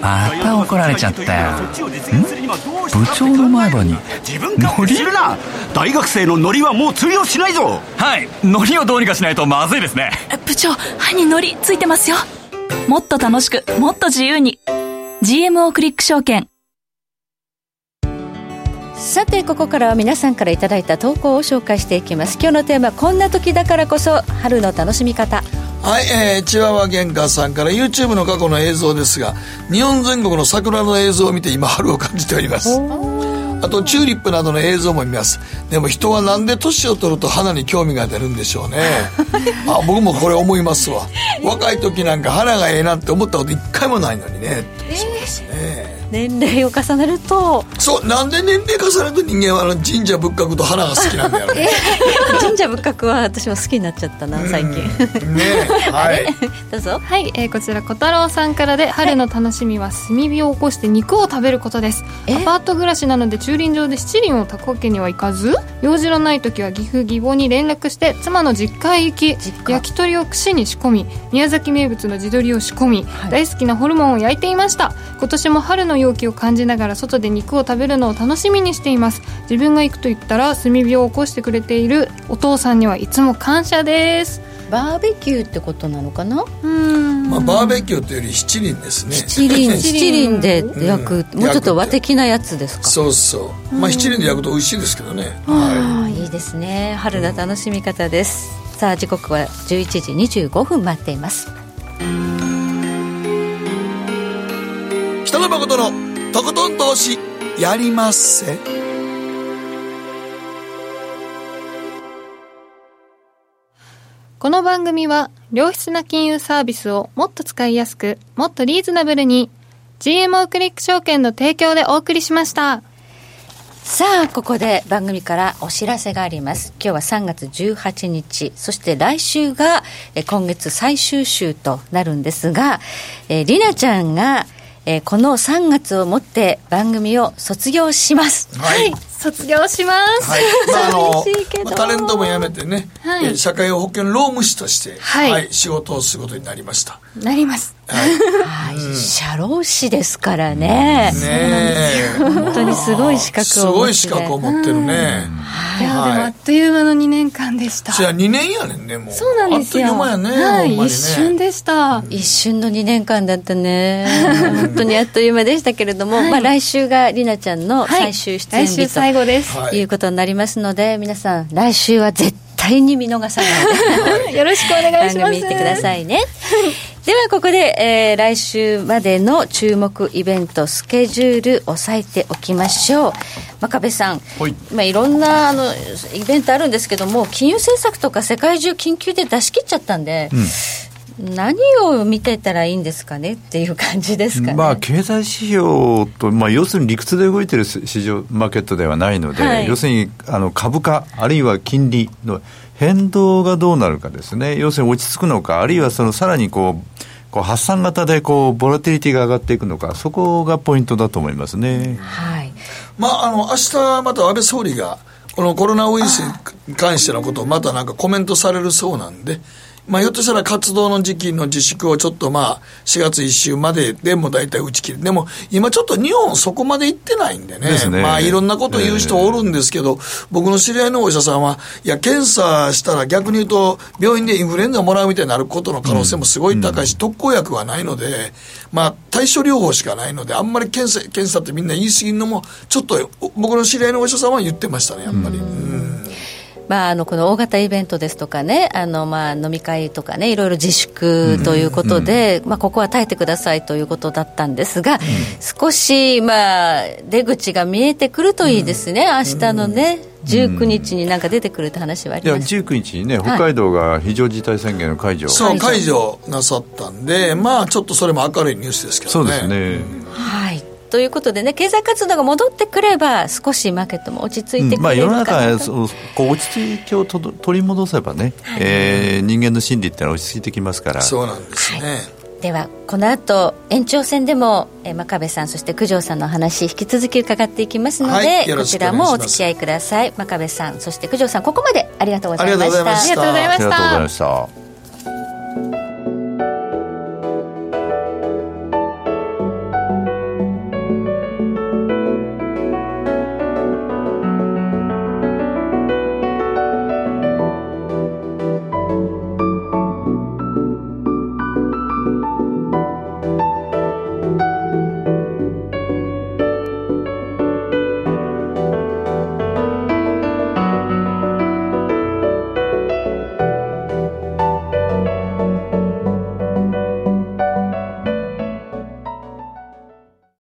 また怒られちゃったよ。ん？部長の前歯に。自分からするな。大学生のノリはもう通用しないぞ。はい。ノリをどうにかしないとまずいですね。部長歯にノリついてますよ。もっと楽しくもっと自由に。GMO クリック証券。さてここからは皆さんからいただいた投稿を紹介していきます。今日のテーマこんな時だからこそ春の楽しみ方はい、えー、チワワ玄関さんから YouTube の過去の映像ですが日本全国の桜の映像を見て今春を感じております。あとチューリップなどの映像も見ます。でも人はなんで年を取ると花に興味が出るんでしょうね。[LAUGHS] あ僕もこれ思いますわ。若い時なんか花がええなって思ったこと一回もないのにね、えー、そうですね年齢を重ねるとそうなんで年齢重ねると人間はあの神社仏閣と花が好きなんだよね。[LAUGHS] 神社仏閣は私も好きになっちゃったな最近。ねはい。[LAUGHS] どうぞ。はい、えー、こちら小太郎さんからで春の楽しみは炭火を起こして肉を食べることです。アパート暮らしなので駐輪場で七輪を炊くわけにはいかず用事のない時は岐阜義母に連絡して妻の実家へ行き焼き鳥を串に仕込み宮崎名物の地鶏を仕込み、はい、大好きなホルモンを焼いていました。今年も春の陽気を感じながら外で肉を食べるのを楽しみにしています。自分が行くと言ったら炭火を起こしてくれているお父さんにはいつも感謝です。バーベキューってことなのかな？うん。まあ、バーベキューというより七輪ですね。七輪。[LAUGHS] 七輪で焼く、うん、もうちょっと和的なやつですか？そうそう。まあ七輪で焼くと美味しいですけどね、はい、いいですね。春の楽しみ方です、さあ時刻は11時25分待っています野誠のとことん投資やりまっせ。この番組は良質な金融サービスをもっと使いやすくもっとリーズナブルに GMO クリック証券の提供でお送りしました。さあここで番組からお知らせがあります。今日は3月18日そして来週が今月最終週となるんですがえりなちゃんがえー、この3月をもって番組を卒業します。はい、はい、卒業します。はい、まあ、あの、まあ、タレントも辞めてね、はい、社会保険労務士として、はい、はい、仕事をすることになりました。なります。はい、社労士ですからね。ね本当にすごい資格をすごい資格を持ってるね。いや、でもあっという間の2年間でした。じゃあ2年やねんね、もう。そうなんですよ。あっという間やね。はい、一瞬でした。一瞬の2年間だったね。本当にあっという間でしたけれども、まあ来週がりなちゃんの最終出演日と、最後です。いうことになりますので、皆さん来週は絶対に見逃さないでよろしくお願いします。[LAUGHS] 番組見てくださいね。ではここで、えー、来週までの注目イベントスケジュール押さえておきましょう真壁さん、はいまあ、いろんなあのイベントあるんですけども金融政策とか世界中緊急で出し切っちゃったんで、うん、何を見てたらいいんですかねっていう感じですかね、まあ、経済指標と、まあ、要するに理屈で動いてる市場マーケットではないので、はい、要するにあの株価あるいは金利の変動がどうなるかですね、要するに落ち着くのか、あるいはそのさらにこう、こう発散型でこうボラティリティが上がっていくのか、そこがポイントだと思いますね。はい。まあ、あの、明日また安倍総理が、このコロナウイルスに関してのことをまたなんかコメントされるそうなんで、まあ、ひょっとしたら活動の時期の自粛をちょっとまあ、4月1週まででも大体打ち切る。でも、今ちょっと日本そこまで行ってないんでね。でねまあ、いろんなこと言う人おるんですけど、僕の知り合いのお医者さんは、いや、検査したら逆に言うと、病院でインフルエンザもらうみたいになることの可能性もすごい高いし、うん、特効薬はないので、まあ、対処療法しかないので、あんまり検査、検査ってみんな言い過ぎるのも、ちょっと、僕の知り合いのお医者さんは言ってましたね、やっぱり。うん、うんまあ、あのこの大型イベントですとかねあのまあ飲み会とかねいろいろ自粛ということで、まあ、ここは耐えてくださいということだったんですが、少しまあ出口が見えてくるといいですね、明日のね。19日になんか出てくるって話はありますいや19日にね、北海道が非常事態宣言の解除、そう、解除なさったんで、まあ、ちょっとそれも明るいニュースですけどね。そうですね。はいということでね、経済活動が戻ってくれば、少しマーケットも落ち着いてくれるかなと、うんまあ、世の中そうこう落ち着きをと取り戻せばね、はい、えー、人間の心理ってのは落ち着いてきますから。そうなんですね、はい。ではこの後延長戦でも、えー、真壁さんそして九条さんの話引き続き伺っていきますので、はい、こちらもお付き合いください。真壁さんそして九条さんここまでありがとうございました。ありがとうございました。ありがとうございました